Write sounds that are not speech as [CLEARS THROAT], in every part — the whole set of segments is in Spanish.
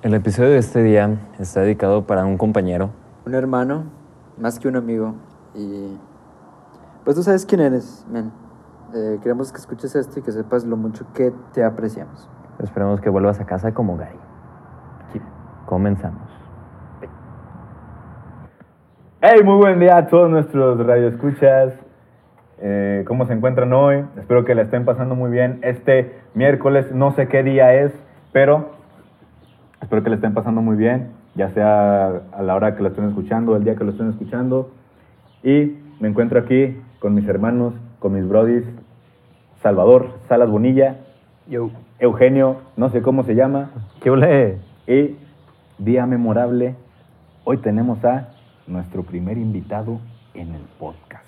El episodio de este día está dedicado para un compañero. Un hermano, más que un amigo. Y pues tú sabes quién eres, men. Eh, queremos que escuches esto y que sepas lo mucho que te apreciamos. Esperemos que vuelvas a casa como Gary. Comenzamos. Hey, muy buen día a todos nuestros radioescuchas. Eh, ¿Cómo se encuentran hoy? Espero que la estén pasando muy bien. Este miércoles, no sé qué día es, pero espero que la estén pasando muy bien, ya sea a la hora que lo estén escuchando, el día que lo estén escuchando. Y me encuentro aquí con mis hermanos, con mis brodis, Salvador Salas Bonilla, Yo. Eugenio, no sé cómo se llama, ¿Qué ole? y día memorable, hoy tenemos a nuestro primer invitado en el podcast.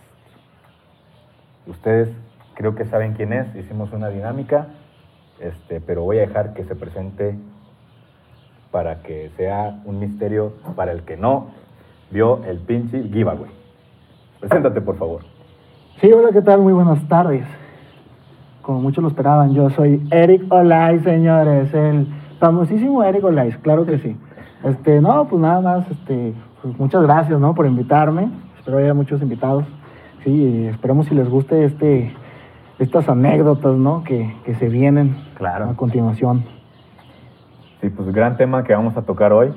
Ustedes creo que saben quién es, hicimos una dinámica, este, pero voy a dejar que se presente para que sea un misterio para el que no vio el pinche giveaway. Preséntate, por favor. Sí, hola, ¿qué tal? Muy buenas tardes. Como muchos lo esperaban, yo soy Eric Olay, señores, el famosísimo Eric Olay, claro que sí. [LAUGHS] Este, no, pues nada más, este, pues muchas gracias, ¿no? Por invitarme. Espero haya muchos invitados. Sí, y esperemos si les guste este, estas anécdotas, ¿no? Que, que se vienen Claro. a continuación. Sí, pues gran tema que vamos a tocar hoy.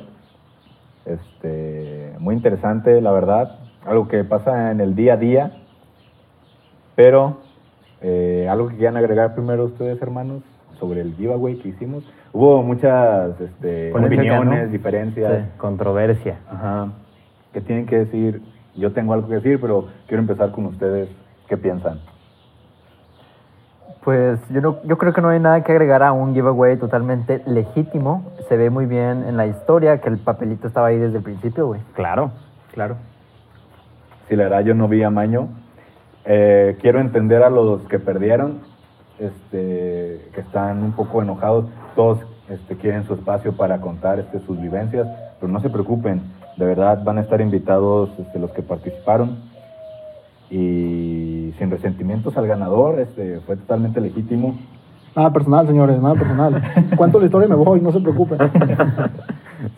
Este, muy interesante, la verdad. Algo que pasa en el día a día. Pero eh, algo que quieran agregar primero ustedes, hermanos, sobre el giveaway que hicimos. Hubo muchas este, opiniones, ¿no? diferencias. Sí, controversia. Ajá. ¿Qué tienen que decir? Yo tengo algo que decir, pero quiero empezar con ustedes. ¿Qué piensan? Pues yo, no, yo creo que no hay nada que agregar a un giveaway totalmente legítimo. Se ve muy bien en la historia que el papelito estaba ahí desde el principio, güey. Claro. Claro. Sí, la verdad yo no vi a Maño. Eh, quiero entender a los que perdieron, este, que están un poco enojados. Todos este, quieren su espacio para contar este, sus vivencias, pero no se preocupen. De verdad van a estar invitados este, los que participaron. Y sin resentimientos al ganador, este, fue totalmente legítimo. Nada personal, señores, nada personal. Cuento la historia y me voy, no se preocupen. [LAUGHS]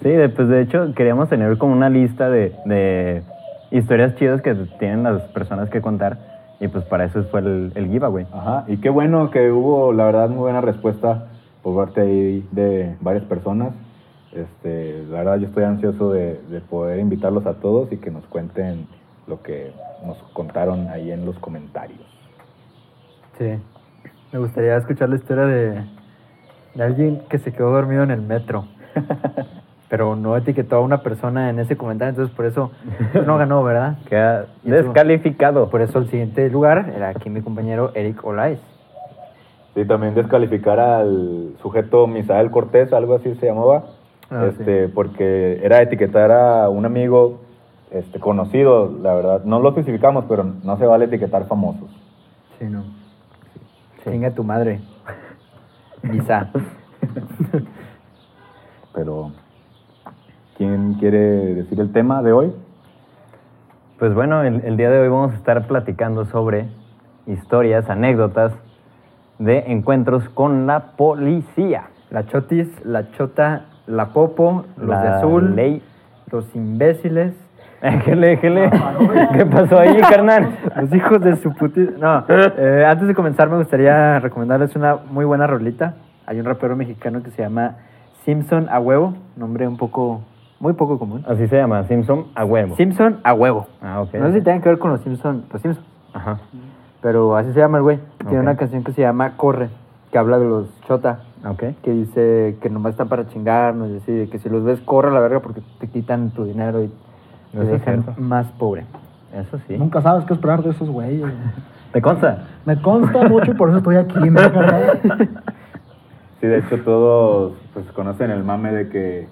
Sí, pues de hecho queríamos tener como una lista de, de historias chidas que tienen las personas que contar y pues para eso fue el, el giveaway. Ajá, y qué bueno que hubo, la verdad, muy buena respuesta por parte ahí de varias personas. Este, la verdad, yo estoy ansioso de, de poder invitarlos a todos y que nos cuenten lo que nos contaron ahí en los comentarios. Sí. Me gustaría escuchar la historia de, de alguien que se quedó dormido en el metro. [LAUGHS] Pero no etiquetó a una persona en ese comentario, entonces por eso no [LAUGHS] ganó, ¿verdad? Queda descalificado. Por eso el siguiente lugar era aquí mi compañero Eric Olais. Sí, también descalificar al sujeto Misael Cortés, algo así se llamaba, Ah, este, porque era etiquetar a un amigo este, conocido, la verdad. No lo especificamos, pero no se vale etiquetar famosos. Sí, no. Chinga tu madre. Misa. Pero, ¿quién quiere decir el tema de hoy? Pues bueno, el, el día de hoy vamos a estar platicando sobre historias, anécdotas de encuentros con la policía. La chotis, la chota, la popo, los de La azul, ley. los imbéciles, Éjele, éjele. ¿Qué pasó ahí, carnal? los hijos de su puti... No, eh, antes de comenzar me gustaría recomendarles una muy buena rolita. Hay un rapero mexicano que se llama Simpson a huevo, nombre un poco, muy poco común. Así se llama, Simpson a huevo. Simpson a huevo. Ah, ok. No sé si tengan que ver con los Simpson, los Simpsons. Ajá. Pero así se llama el güey. Tiene una canción que se llama Corre, que habla de los chota, Ok. que dice que nomás están para chingarnos y así, que si los ves, corre a la verga porque te quitan tu dinero y te Eso es dejan cierto. más pobre. Eso sí. Nunca sabes qué esperar de esos güeyes. ¿Te consta? Me consta mucho y por eso estoy aquí, ¿no? Sí, de hecho todos pues conocen el mame de que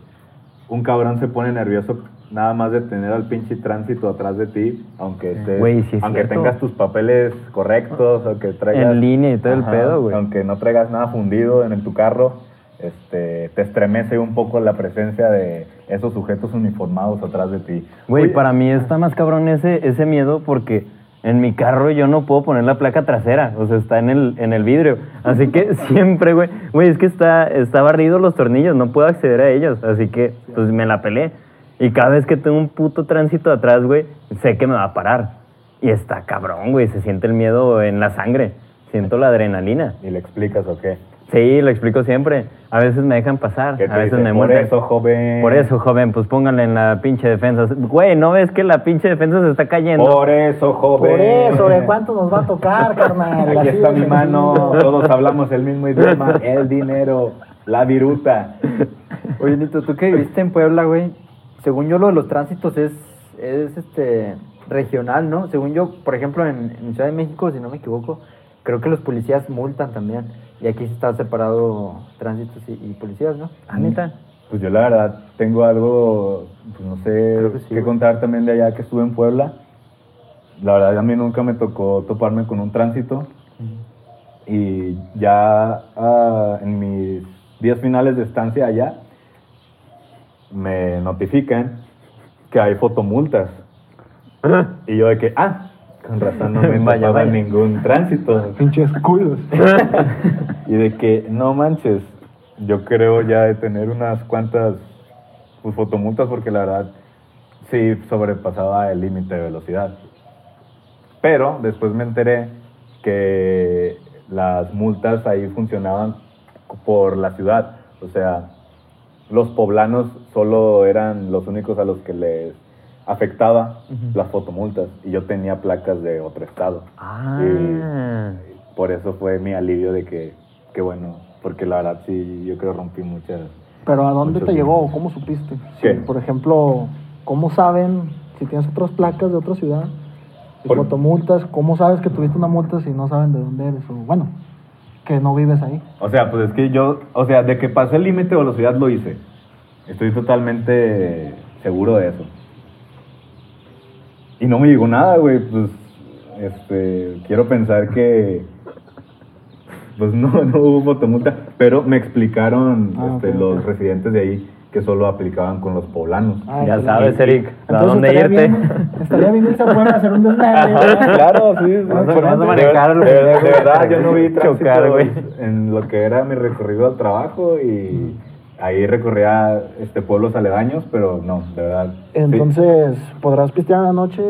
un cabrón se pone nervioso nada más de tener al pinche tránsito atrás de ti, aunque estés- Güey, sí es aunque cierto. tengas tus papeles correctos, aunque traigas En línea y todo el pedo, güey. Aunque no traigas nada fundido en el- tu carro, este, te estremece un poco la presencia de esos sujetos uniformados atrás de ti. Güey, Oye, para mí está más cabrón ese, ese miedo porque En mi carro yo no puedo poner la placa trasera, o sea, está en el, en el vidrio. Así que [LAUGHS] siempre, güey, güey, es que está, está barrido los tornillos, no puedo acceder a ellos. Así que, pues me la pelé. Y cada vez que tengo un puto tránsito atrás, güey, sé que me va a parar. Y está cabrón, güey, se siente el miedo en la sangre. Siento la adrenalina. ¿Y le explicas o qué? Sí, lo explico siempre. A veces me dejan pasar, ¿Qué a veces me Por muerden. eso, joven. Por eso, joven, pues pónganle en la pinche defensa. Güey, ¿no ves que la pinche defensa se está cayendo? Por eso, joven. Por eso, ¿de cuánto nos va a tocar, [LAUGHS] carnal? Aquí Así está mi mano, todos hablamos el mismo idioma, el dinero, la viruta. Oye, Nito, tú que viviste en Puebla, güey, según yo lo de los tránsitos es, es este regional, ¿no? Según yo, por ejemplo, en, en Ciudad de México, si no me equivoco, creo que los policías multan también. Y aquí está separado tránsitos y, y policías, ¿no? Ah, neta. Pues yo la verdad tengo algo, pues no sé, que sí, contar también de allá que estuve en Puebla. La verdad a mí nunca me tocó toparme con un tránsito y ya ah, en mis días finales de estancia allá me notifican que hay fotomultas. [LAUGHS] Y yo de que, ah, con razón no me [LAUGHS] Vaya, vaya. ningún tránsito. Pinches culos. [LAUGHS] Y de que, no manches, yo creo ya de tener unas cuantas pues, fotomultas porque la verdad sí sobrepasaba el límite de velocidad. Pero después me enteré que las multas ahí funcionaban por la ciudad. O sea, los poblanos solo eran los únicos a los que les afectaba las fotomultas. Y yo tenía placas de otro estado. Ah. Y por eso fue mi alivio de que, que bueno, porque la verdad sí, yo creo rompí muchas. Pero ¿a dónde te llegó? ¿Cómo supiste? ¿Qué? Si, por ejemplo, ¿cómo saben si tienes otras placas de otra ciudad? Por- fotomultas, ¿cómo sabes que tuviste una multa si no saben de dónde eres? O bueno, que no vives ahí. O sea, pues es que yo, o sea, de que pasé el límite de velocidad lo hice. Estoy totalmente seguro de eso. Y no me llegó nada, güey, pues, este, quiero pensar que, pues no, [LAUGHS] no hubo fotomulta, pero me explicaron Ah, este, los residentes de ahí que solo aplicaban con los poblanos. Ah, Ya sabes, Eric, a dónde estaría irte. Bien, estaría bien irse a hacer un desmadre. Claro, sí. a manejar, de, verdad, yo no vi [LAUGHS] Chocar, güey. en lo que era mi recorrido al trabajo y ahí recorría este, pueblos aledaños, pero no, de verdad. sí. Entonces, ¿podrás pistear en la noche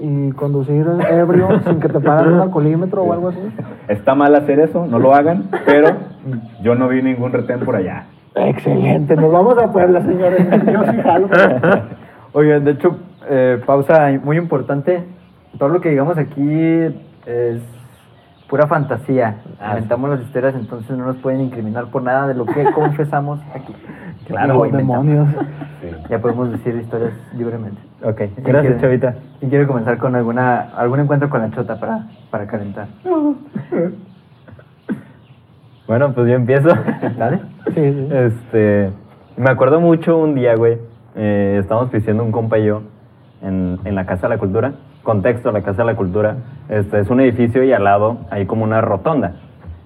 y conducir ebrio [LAUGHS] sin que te paguen un alcoholímetro o algo así? Está mal hacer eso, no lo hagan, pero [LAUGHS] yo no vi ningún retén por allá. Excelente, nos vamos a Puebla, señores. Yo sí jalo. [LAUGHS] Oigan, de hecho, eh, pausa muy importante. Todo lo que digamos aquí es pura fantasía. Ah, Inventamos las historias, entonces no nos pueden incriminar por nada de lo que [LAUGHS] confesamos aquí. Claro, demonios. Sí. Ya podemos decir historias libremente. Ok, ¿Quién gracias, quiere- Chavita. ¿Quién quiere comenzar con alguna algún encuentro con la chota para, para calentar? [LAUGHS] Bueno, pues yo empiezo. [LAUGHS] Dale. Sí, sí. Este, me acuerdo mucho un día, güey, eh, estábamos pisteando un compa y yo en, en la Casa de la Cultura. Contexto, la Casa de la Cultura este, es un edificio y al lado hay como una rotonda.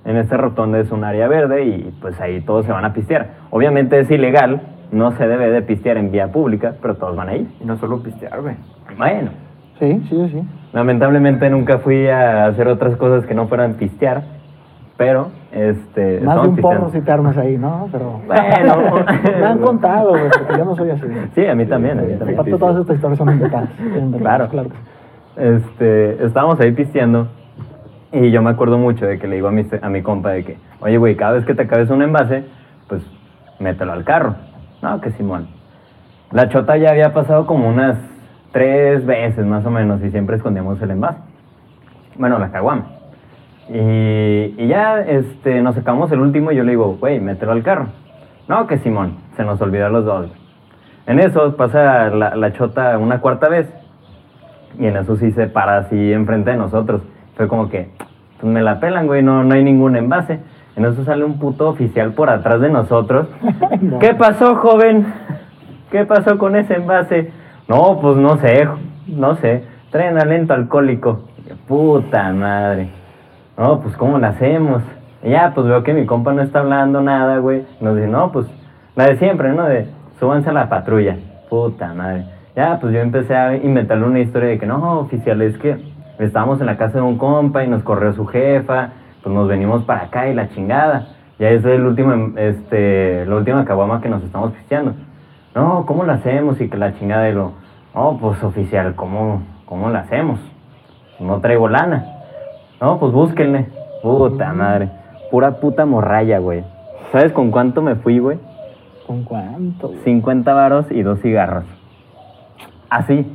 En esta rotonda es un área verde y pues ahí todos se van a pistear. Obviamente es ilegal, no se debe de pistear en vía pública, pero todos van ahí. Y no solo pistear, güey. Bueno, Sí, sí, sí. lamentablemente nunca fui a hacer otras cosas que no fueran pistear, pero este... Más de un porro si te armas ahí, ¿no? Pero. Bueno. [LAUGHS] Me han contado, güey, porque yo no soy así. Sí, a mí también, a mí también. Aparte, todas estas historias son inventadas, Claro. claro. Este, estábamos ahí pisteando y yo me acuerdo mucho de que le digo a mi, a mi compa de que, oye, güey, cada vez que te acabes un envase, pues mételo al carro. No, que Simón. La chota ya había pasado como unas tres veces más o menos y siempre escondíamos el envase. Bueno, la caguama. Y, y ya este, nos sacamos el último y yo le digo, güey, mételo al carro. No, que Simón, se nos olvidó los dos. En eso pasa la, la chota una cuarta vez y en eso sí se para así enfrente de nosotros. Fue como que, pues me la pelan, güey, no, no hay ningún envase. En eso sale un puto oficial por atrás de nosotros. [LAUGHS] No. ¿Qué pasó, joven? ¿Qué pasó con ese envase? No, pues no sé, no sé. Traen alento alcohólico. Puta madre. No, pues ¿cómo la hacemos? Y ya, pues veo que mi compa no está hablando nada, güey. Nos dice, no, pues la de siempre, ¿no? De súbanse a la patrulla. Puta madre. Ya, pues yo empecé a inventarle una historia de que no, oficial, es que estábamos en la casa de un compa y nos corrió su jefa, pues nos venimos para acá y la chingada. Ya es el último, este, la última caguama que nos estamos pisteando. No, ¿cómo lo hacemos? Y que la chingada y lo, no, pues oficial, ¿cómo, cómo lo hacemos? No traigo lana. No, pues búsquenle. Puta madre. Pura puta morralla, güey. ¿Sabes con cuánto me fui, güey? ¿Con cuánto? güey? 50 varos y dos cigarros. Así.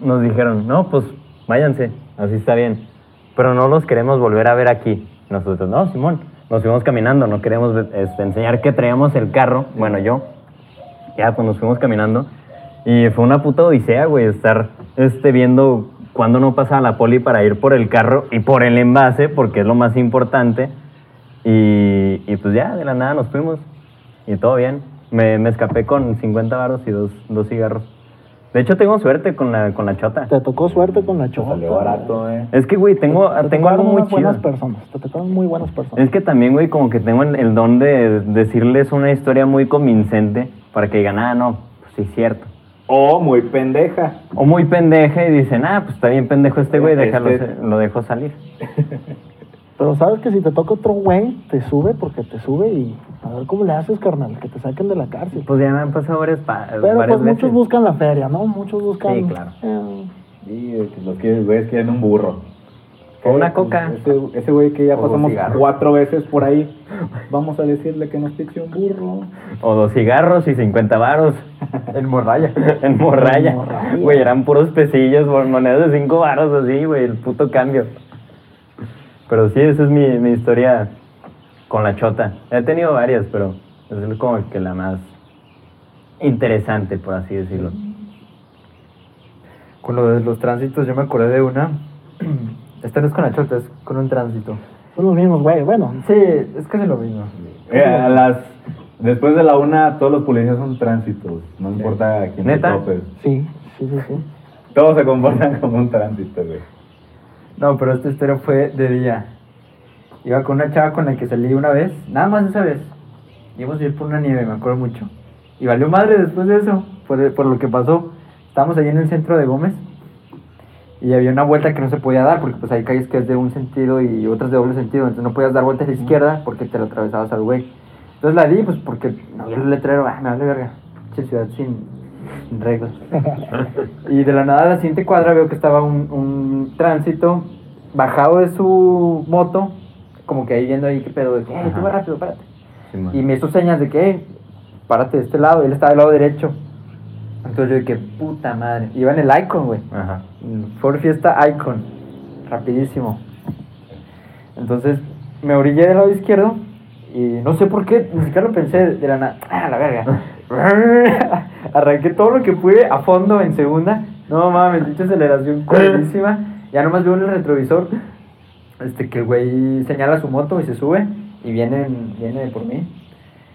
Nos dijeron, no, pues váyanse, así está bien. Pero no los queremos volver a ver aquí. Nosotros, no, Simón, nos fuimos caminando, no queremos este, enseñar que traíamos el carro. Bueno, yo. Ya, pues nos fuimos caminando. Y fue una puta odisea, güey, estar este, viendo cuándo no pasaba la poli para ir por el carro y por el envase, porque es lo más importante. Y, pues ya, de la nada nos fuimos. Y todo bien. Me, me escapé con 50 baros y dos, dos cigarros. De hecho, tengo suerte con la, con la chota. Te tocó suerte con la chota. Salió barato, eh. Es que, güey, tengo, Te tengo algo muy unas chido. buenas personas. Te tocaron muy buenas personas. Es que también, güey, como que tengo el, don de decirles una historia muy convincente para que digan, ah, no, pues sí es cierto. O muy pendeja. O muy pendeja y dicen, ah, pues está bien pendejo este güey, déjalo, Este- lo dejo salir. [LAUGHS] Pero sabes que si te toca otro güey, te sube porque te sube y a ver cómo le haces, carnal, que te saquen de la cárcel. Pues ya me han pasado varias, pa- Pero varias pues veces. muchos buscan la feria, ¿no? Muchos buscan... Sí, claro. eh, es que los que güeyes quieren un burro. O una Eh, coca. Ese, ese güey que ya O pasamos cuatro veces por ahí, vamos a decirle que nos piche un burro. O dos cigarros y 50 varos. [LAUGHS] En morralla. en morralla. Güey, eran puros pesillos, por monedas de 5 varos así, güey, el puto cambio. Pero sí, esa es mi, mi historia con la chota. He tenido varias, pero es como que la más interesante, por así decirlo. Con lo de los tránsitos, yo me acordé de una. [CLEARS THROAT] Esta no es con la chota, es con un tránsito. son los mismos, güey. Bueno, Sí, es casi lo mismo. Eh, a las, después de la una, todos los policías son tránsitos. No importa quién te ¿Neta? topes. sí, sí, sí, sí. Todos se comportan [LAUGHS] como un tránsito, güey. No, pero esta historia fue de día. Iba con una chava con la que salí una vez, nada más esa vez. Íbamos a ir por una nieve, me acuerdo mucho. Y valió madre después de eso, por, por lo que pasó. Estábamos ahí en el centro de Gómez y había una vuelta que no se podía dar porque pues hay calles que es de un sentido y otras de doble sentido, entonces no podías dar vuelta a la izquierda porque te la atravesabas al güey. Entonces la di pues porque no había el letrero, ah, me vale verga. Che, ciudad sin, sin reglas. [LAUGHS] y de la nada a la siguiente cuadra veo que estaba un, un tránsito bajado de su moto, como que ahí viendo ahí qué pedo, de que, "Eh, tú vas rápido, párate. Y me hizo señas de que, "Eh, párate de este lado, él estaba del lado derecho. Entonces yo que, puta madre, iba en el Icon, güey. Ajá. Ford Fiesta Icon, rapidísimo. Entonces me orillé del lado izquierdo y no sé por qué, ni siquiera lo pensé de la nada. Ah, la verga. [LAUGHS] [LAUGHS] Arranqué todo lo que pude a fondo en segunda. No mames, dicha aceleración cuerísima. Ya nomás veo en el retrovisor este, que el güey señala su moto y se sube y viene, viene por mí.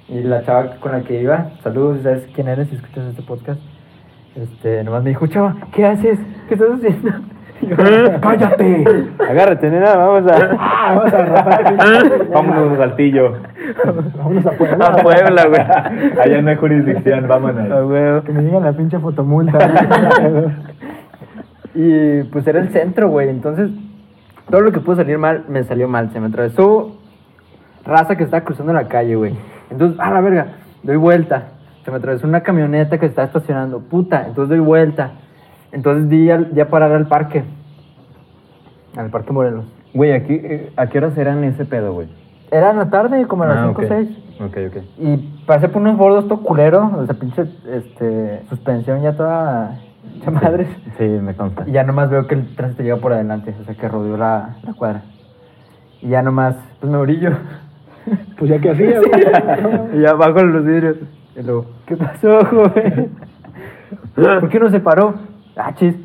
Y la chava con la que iba, saludos, ¿sabes quién eres si escuchas este podcast? Este, nomás me dijo, chava, ¿qué haces? ¿Qué estás haciendo? [LAUGHS] Yo, [LAUGHS] ¡Cállate! Agárrate, nena, vamos a... Vamos a rapar. Vámonos, Saltillo. [LAUGHS] Vámonos a Puebla. A Puebla, güey. Allá no hay jurisdicción, A vámonos. huevo. Que me digan la pinche fotomulta. [LAUGHS] Y pues era el centro, güey. Entonces, todo lo que pudo salir mal, me salió mal. Se me atravesó raza que estaba cruzando la calle, güey. Entonces, a la verga, doy vuelta. Se me atravesó una camioneta que estaba estacionando. Puta, entonces doy vuelta. Entonces di al- ya parar al parque. Al Parque Morelos. Güey, ¿a qué, ¿a qué horas eran ese pedo, güey? Era en la tarde, como a las Ah, 5 o ok. 6. Ok, ok. Y pasé por unos bordos todo culero. O sea, pinche este, suspensión ya toda hecha madres. Sí, me consta. Y ya nomás veo que el tránsito llega por adelante, o sea que rodeó la, la cuadra. Y ya nomás, pues me orillo. [LAUGHS] Pues ya que hacía, güey. [LAUGHS] y ya bajo los vidrios. Y luego, ¿qué pasó, joven? [LAUGHS] ¿Por qué no se paró? Ah, chis.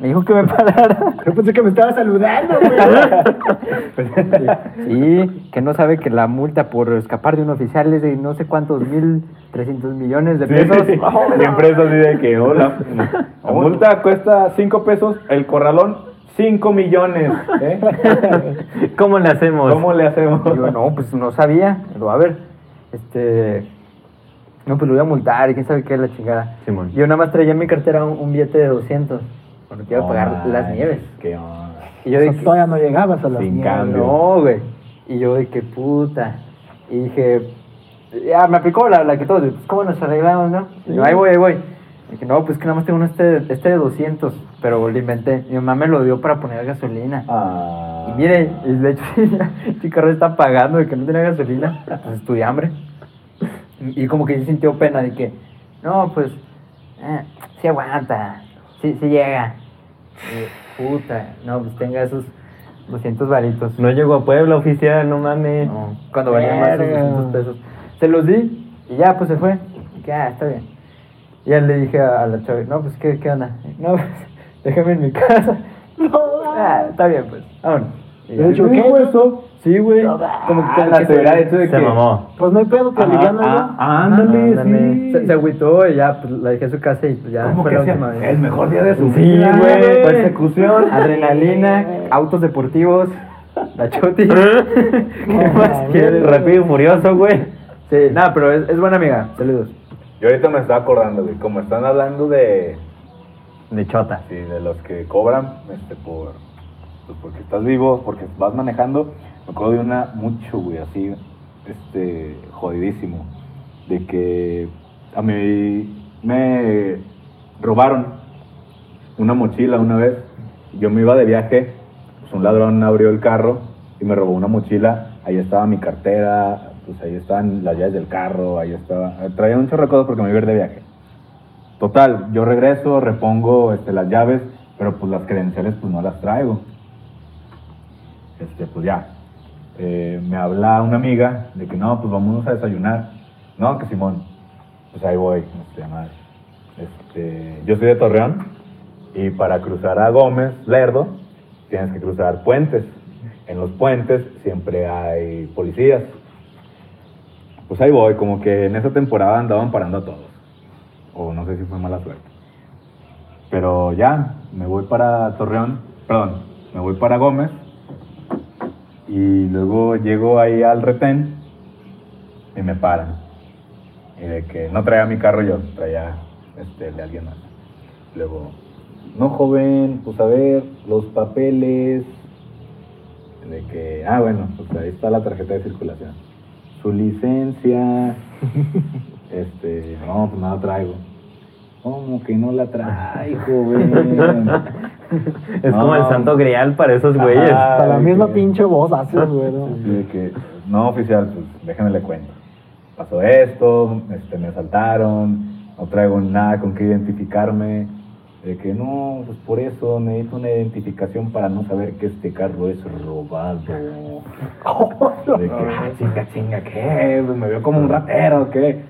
Me dijo que me parara. Yo pensé que me estaba saludando, güey. [LAUGHS] Sí, que no sabe que la multa por escapar de un oficial es de no sé cuántos mil, trescientos millones de pesos. [LAUGHS] Siempre es así de que, hola, [LAUGHS] la multa cuesta 5 pesos, el corralón 5 millones. ¿eh? ¿Cómo le hacemos? ¿Cómo le hacemos? Yo, no, pues no sabía. Lo a ver, este. No, pues lo voy a multar y quién sabe qué es la chingada. Simón. Yo nada más traía en mi cartera un, un billete de 200. Porque iba a No pagar las nieves. Qué onda. Y yo O de sea, que, todavía no llegabas a las Sin nieves. cambio. no, güey. Y yo de que puta. Y dije, ya me aplicó la, la que todos, pues, ¿cómo nos arreglamos, no? Y yo, ahí voy, ahí voy. Y dije, no, pues que nada más tengo uno este, este de 200, pero lo inventé. Mi mamá me lo dio para poner gasolina. Ah. Y mire, y de hecho, [LAUGHS] el carro está pagando de que no tenía gasolina, pues tuve hambre. Y, y como que sí sintió pena de que, no, pues, eh, sí aguanta, sí, sí llega. Y, puta, no, pues tenga esos 200 varitos. No llegó a Puebla oficial, no mames. No, cuando valían más esos Verga. 200 pesos. Se los di y ya, pues se fue. Que, ah, está bien. Y ya le dije a, a la chava, no, pues, ¿qué, qué onda? No, pues, déjame en mi casa. [LAUGHS] Ah, está bien, pues, vámonos. Y. De hecho, ¿Me ¿qué? dijo eso? Sí, güey. Como que, Ah, que se hubiera hecho de Se que. mamó. Pues no hay pedo que Ajá, aliviano ah, yo. ándale, Ándale. sí. Se, se agüitó y ya pues, la dejé en su casa y pues ya ¿Cómo fue que la última vez. El mejor día de su Sí, vida, güey. Persecución. [LAUGHS] Adrenalina, autos deportivos, la choti. [LAUGHS] ¿Qué más quieres? Rápido y furioso, güey. Sí, nada, pero es, es buena amiga. Saludos. Yo ahorita me estaba acordando, güey, como están hablando de, De chota. sí, de los que cobran, este, por, pues porque estás vivo, porque vas manejando, me acuerdo de una mucho, güey, así, este, jodidísimo, de que a mí me robaron una mochila una vez, yo me iba de viaje, pues un ladrón abrió el carro y me robó una mochila, ahí estaba mi cartera, pues ahí estaban las llaves del carro, ahí estaba, traía de cosas porque me iba de viaje. Total, yo regreso, repongo este, las llaves, pero pues las credenciales pues no las traigo. Este, pues ya. Eh, me habla una amiga de que no, pues vámonos a desayunar. No, que Simón. Pues ahí voy. Este, madre. Este, yo soy de Torreón y para cruzar a Gómez, Lerdo, tienes que cruzar puentes. En los puentes siempre hay policías. Pues ahí voy, como que en esa temporada andaban parando a todos. O no sé si fue mala suerte. Pero ya, me voy para Torreón, perdón, me voy para Gómez. Y luego llego ahí al retén y me paran. Y de que no traía mi carro yo, traía este, el de alguien más. Luego, no joven, pues a ver, los papeles. De que, ah, bueno, pues ahí está la tarjeta de circulación. Su licencia. [LAUGHS] Este, no, pues no la traigo. ¿Cómo que no la trae, joven? [LAUGHS] Es como el santo grial para esos güeyes. Hasta la misma que- pinche voz haces, [LAUGHS] güey. ¿no? Sí, que, no, oficial, pues déjeme le cuento. Pasó esto, este, me asaltaron, no traigo nada con qué identificarme. De que no, pues por eso necesito una identificación para no saber que este carro es robado. [LAUGHS] De que, ah, chinga, chinga, ¿qué? Pues me veo como un ratero, ¿qué?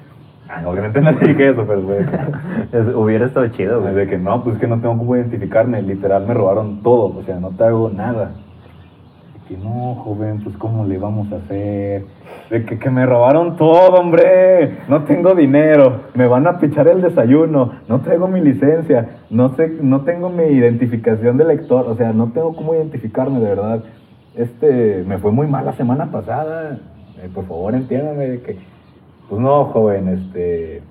Ah, obviamente no dije eso, pero güey. [LAUGHS] Es- hubiera estado chido, güey. De que no, pues que no tengo cómo identificarme, literal me robaron todo, o sea, no te hago nada. De que no, joven, pues cómo le vamos a hacer. De que, que me robaron todo, hombre, no tengo dinero, me van a pichar el desayuno, no traigo mi licencia, no sé, no tengo mi identificación de lector, o sea, no tengo cómo identificarme de verdad. Este, me fue muy mal la semana pasada, eh, por favor entiéndame de que, pues no, joven, este,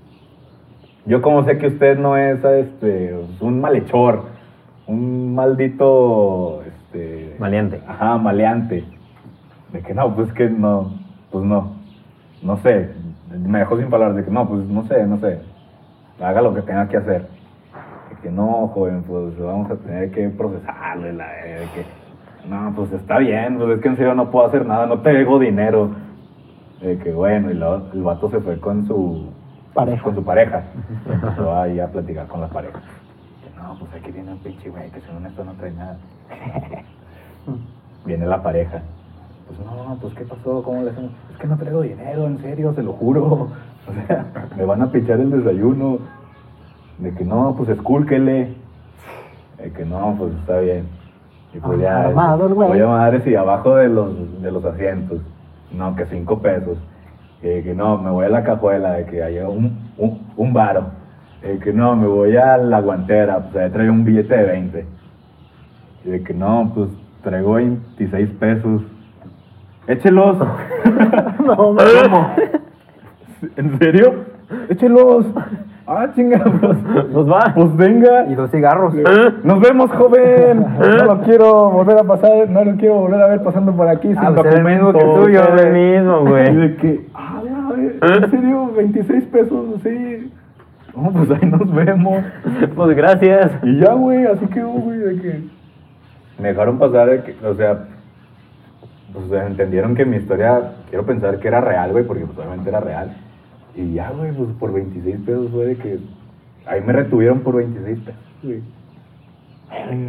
yo como sé que usted no es este un malhechor, un maldito este Maleante. Ajá, maleante. De que no, pues que no, pues no. No sé. Me dejó sin palabras de que no, pues no sé, no sé. Haga lo que tenga que hacer. De que no, joven, pues vamos a tener que procesarle la de que no, pues está bien, pues es que en serio no puedo hacer nada, no tengo dinero. De que bueno, y el vato se fue con su Pareja. con su pareja. Y empezó ahí a platicar con la pareja. Que no, pues aquí viene un pinche güey que según esto no trae nada. [LAUGHS] Viene la pareja. Pues no, pues ¿qué pasó? ¿Cómo le hacemos? Es que no traigo dinero, en serio, se lo juro. [LAUGHS] O sea, me van a pichar el desayuno. De que no, pues escúlquele. De que no, pues está bien. Y pues Ah, ya. armado el güey. Voy a madre y abajo de los, de los asientos. No, que cinco pesos. Que, que no, me voy a la cajuela, de que haya un, un, un varo. Eh, que no, me voy a la guantera, pues ahí traigo un billete de 20. Y de que no, pues traigo 26 pesos. Échelos. [LAUGHS] No, ¿cómo? [LAUGHS] ¿En serio? Échelos. Ah, chinga, pues, Pues va. pues venga. Y dos cigarros. Nos vemos, joven. No lo quiero volver a pasar, no lo quiero volver a ver pasando por aquí Ah, sin pues el mismo que tuyo, Es el güey. mismo, Y güey. de que, ah, en serio, 26 pesos, sí. No, pues ahí nos vemos. Pues gracias. Y ya, güey, así quedó, güey, de que... Me dejaron pasar, de que, o sea, pues o sea, entendieron que mi historia, quiero pensar que era real, güey, porque pues obviamente era real. Y ya, güey, pues por 26 pesos fue de que... Ahí me retuvieron por 26 pesos, güey.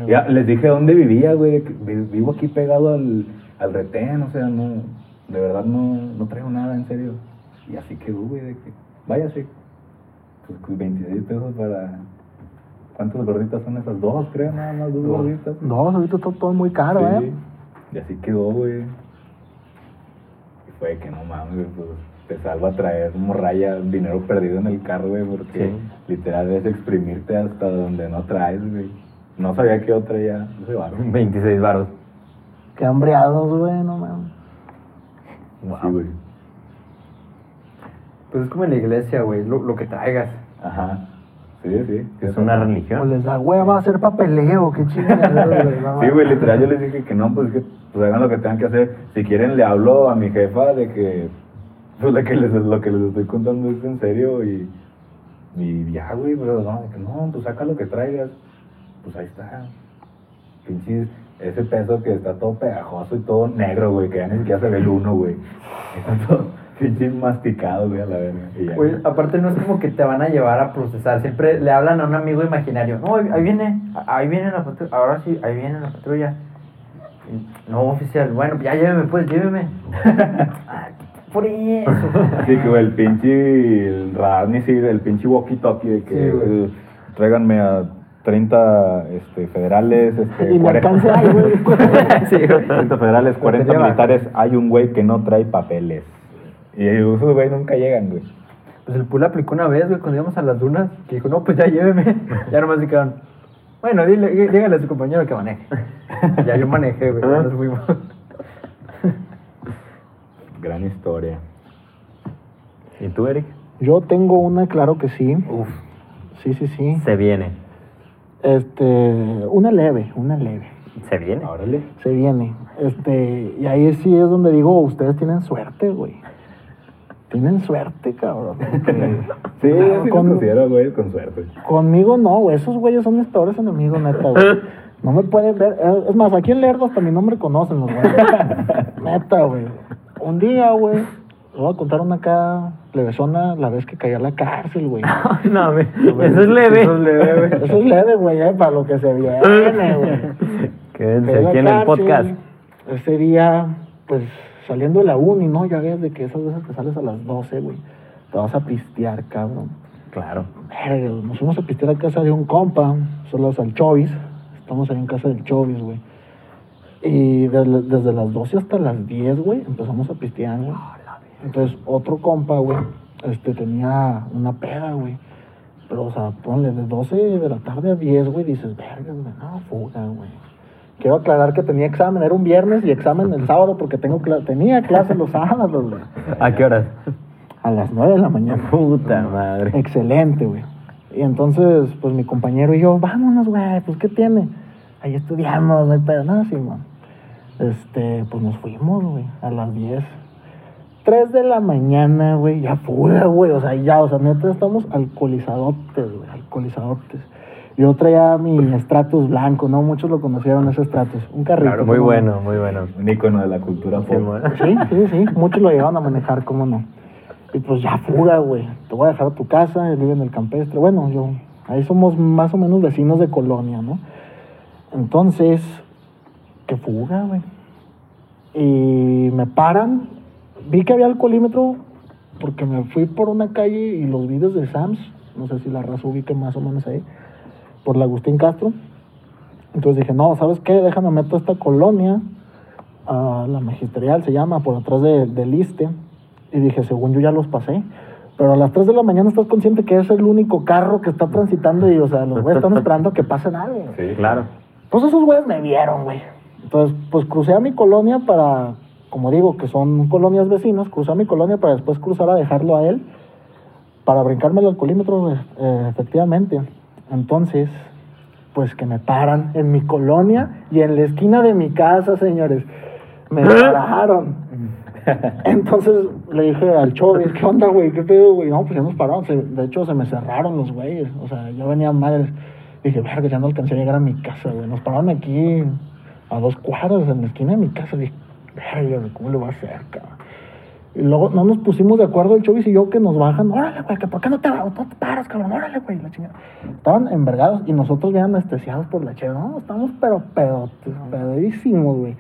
Ya, les dije dónde vivía, güey. Vivo aquí pegado al, al retén, o sea, no. De verdad no, no traigo nada, en serio. Y así quedó, güey, de que. Váyase. Pues con 26 pesos para. ¿Cuántas gorditas son esas? Dos, creo, nada más, dos gorditas. No, ahorita está todo muy caro, Sí. ¿eh? Y así quedó, güey. Y fue que no mames, güey, pues te salva traer morraya, dinero perdido en el carro, güey, porque Sí. literal es exprimirte hasta donde no traes, güey. No sabía que otra ya no se va. [LAUGHS] 26 varos. Qué hambreados, güey, no mames. Sí, güey. Pues es como en la iglesia, güey, lo, lo que traigas. Ajá. Sí, sí. Es una religión. les da hueva hacer papeleo, qué chingada, [LAUGHS] Sí, güey, literal yo les dije que no, pues que pues hagan lo que tengan que hacer. Si quieren le hablo a mi jefa de que pues de que les, lo que les estoy contando es en serio y, y ya, güey, pero no, no, pues saca lo que traigas. Pues ahí está. Pinches, ese peso que está todo pegajoso y todo negro, güey, que ya ni siquiera se ve el uno, güey. Está todo pinche masticado, güey, a la verga. Güey, aparte no es como que te van a llevar a procesar. Siempre le hablan a un amigo imaginario. No, ahí viene, ahí viene la patrulla. Ahora sí, ahí viene la patrulla. No, oficial. Bueno, ya lléveme, pues, lléveme. [LAUGHS] Por eso. [LAUGHS] Sí, que güey, el pinche el radar ni sirve, el pinche walkie-talkie de que Sí, güey. tráiganme a 30 este, federales, este, Y me 40 alcanza. [LAUGHS] Sí, güey. 30 federales, 40 lleva. militares, hay un güey que no trae papeles. Y esos güey nunca llegan, güey. Pues el pool aplicó una vez, güey, cuando íbamos a las dunas. Que dijo, no, pues ya lléveme. Ya nomás se quedaron. Bueno, dile, dí- dígale a su compañero que maneje. [LAUGHS] ya yo manejé, güey. nos fuimos. Gran historia. ¿Y tú, Eric? Yo tengo una, claro que sí. Uf, Sí, sí, sí. se viene. Este, una leve, una leve. Se viene. Órale. Se viene. Este, y ahí sí es donde digo, ustedes tienen suerte, güey. Tienen suerte, cabrón. [LAUGHS] Sí, yo sí Con- los considero, güey, con suerte. Conmigo no, güey. Esos güeyes son mis peores enemigos, neta, güey. [LAUGHS] No me pueden ver. Es más, aquí en Lerdo hasta mi nombre conocen los güeyes. [LAUGHS] neta, güey. Un día, güey, voy a contar una acá plebezona la vez que caí a la cárcel, güey. [LAUGHS] no, me- eso es leve. Eso es leve, güey. Eso es leve, güey, eh, para lo que se viene, güey. [LAUGHS] Quédense aquí en el podcast. Ese día, pues, saliendo de la uni, ¿no? Ya ves de que esas veces que sales a las 12, güey. Te vas a pistear, cabrón. Claro. Verga, nos fuimos a pistear a casa de un compa, solos al Chovis. Estamos ahí en casa del Chovis, güey. Y desde, desde las 12 hasta las 10, güey, empezamos a pistear, güey. Entonces, otro compa, güey, este, tenía una peda, güey. Pero, o sea, ponle de 12 de la tarde a 10, güey, dices, verga, güey, no, fuga, güey. Quiero aclarar que tenía examen, era un viernes y examen el sábado porque tengo cla- tenía clases los sábados, güey. ¿A qué horas? A las 9 de la mañana. Puta madre. Excelente, güey. Y entonces, pues mi compañero y yo, vámonos, güey, pues ¿qué tiene? Ahí estudiamos, no hay pedo, nada, sí, man. Este, pues nos fuimos, güey, a las 10. 3 de la mañana, güey, ya fuera, güey, o sea, ya, o sea, neta estamos alcoholizadotes, güey, alcoholizadotes. Yo traía mi Stratus blanco, ¿no? Muchos lo conocieron ese Stratus, un carrito. Muy ¿cómo no? bueno, muy bueno. Un ícono de la cultura pop. Sí, sí, sí. Muchos lo llevaban a manejar, cómo no. Y pues ya fuga, güey. Te voy a dejar a tu casa, él vive en el campestre. Bueno, yo, ahí somos más o menos vecinos de colonia, ¿no? Entonces, que fuga, güey. Y me paran. Vi que había alcoholímetro porque me fui por una calle y los vi desde Sams. No sé si la raza ubique más o menos ahí. Por la Agustín Castro. Entonces dije, no, ¿sabes qué? Déjame meto a esta colonia a la magisterial, se llama, por atrás de- del ISTE. Y dije, según yo ya los pasé. Pero a las 3 de la mañana estás consciente que es el único carro que está transitando y, o sea, los güeyes están esperando que pase nadie. Sí, Claro. Pues esos güeyes me vieron, güey. Entonces, pues crucé a mi colonia para, como digo, que son colonias vecinas, crucé a mi colonia para después cruzar a dejarlo a él, para brincarme el alcoholímetro, eh, efectivamente. Entonces, pues que me paran en mi colonia y en la esquina de mi casa, señores. Me pararon. Entonces le dije al Chovis, ¿qué onda, güey? ¿Qué pedo, güey? No, pues ya nos pararon. Se- de hecho, se me cerraron los güeyes. O sea, yo venía madres. Dije, verga, ya no alcancé a llegar a mi casa, güey. Nos pararon aquí a dos cuadras en la esquina de mi casa. Dije, verga, ¿cómo le voy a hacer, cabrón? Y luego no nos pusimos de acuerdo el Chovis y yo que nos bajan. Órale, güey, que ¿por qué no te, no te paras, cabrón? Órale, güey, la chingada. Estaban envergados y nosotros bien anestesiados por la chela. No, estamos pero pedotes, pedísimos, güey.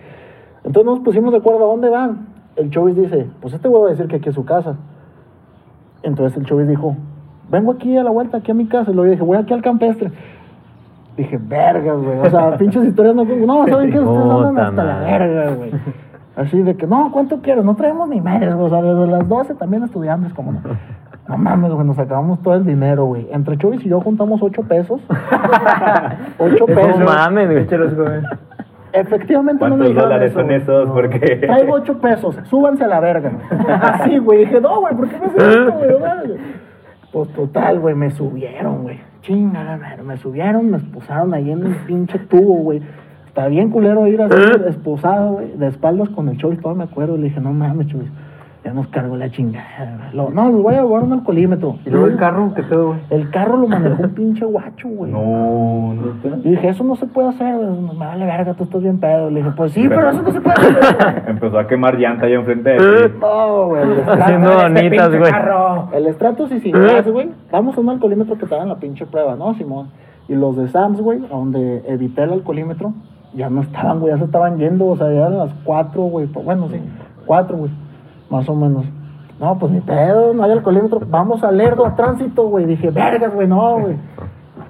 Entonces nos pusimos de acuerdo a dónde van. El Chovis dice, pues este güey va a decir que aquí es su casa. Entonces el Chovis dijo, vengo aquí a la vuelta, aquí a mi casa. Y luego yo dije, voy aquí al campestre. Dije, verga, güey. O sea, [LAUGHS] pinches historias no. No, ¿saben qué? Ustedes andan hasta la verga, güey. Así de que, no, ¿cuánto quieres? No traemos ni medias, güey. O sea, desde las 12 también estudiantes, como no. No mames, güey, nos acabamos todo el dinero, güey. Entre Chovis y yo juntamos 8 pesos. [LAUGHS] 8 pesos. No mames, güey. Efectivamente no me ¿Cuántos dijeron dólares eso, son esos? Porque... [LAUGHS] Traigo 8 pesos, súbanse a la verga. Así, güey. Dije, no, güey, ¿por qué me haces esto, güey? No. Pues total, güey, me subieron, güey. Chingada, madre, me subieron, me esposaron ahí en el pinche tubo, güey. Está bien culero ir así, esposado, güey, de espaldas con el Chovis, todo me acuerdo. Le dije, no mames, Chovis, ya nos cargó la chingada. güey. Lo- no, les voy a llevar un alcoholímetro. Y luego el carro, ¿qué pedo, güey? El carro lo manejó un pinche guacho, güey. No, no. Y dije, eso no se puede hacer, güey. me vale verga, tú estás bien pedo. Le dije, pues sí, pero eso no se puede hacer. [LAUGHS] Empezó a quemar llanta ahí enfrente de ti. No, güey. el estrato- Haciendo este bonitas, güey. carro. El Stratus y sin gas, güey. Vamos a un alcoholímetro que te hagan la pinche prueba, ¿no, Simón? Y los de Sams, güey, donde evité el alcoholímetro, ya no estaban, güey, ya se estaban yendo, o sea, ya eran las cuatro, güey. pues, Bueno, sí, cuatro, güey, más o menos. No, pues ni pedo, no hay alcoholímetro. Vamos a Lerdo, a tránsito, güey. Dije, vergas, güey, no, güey.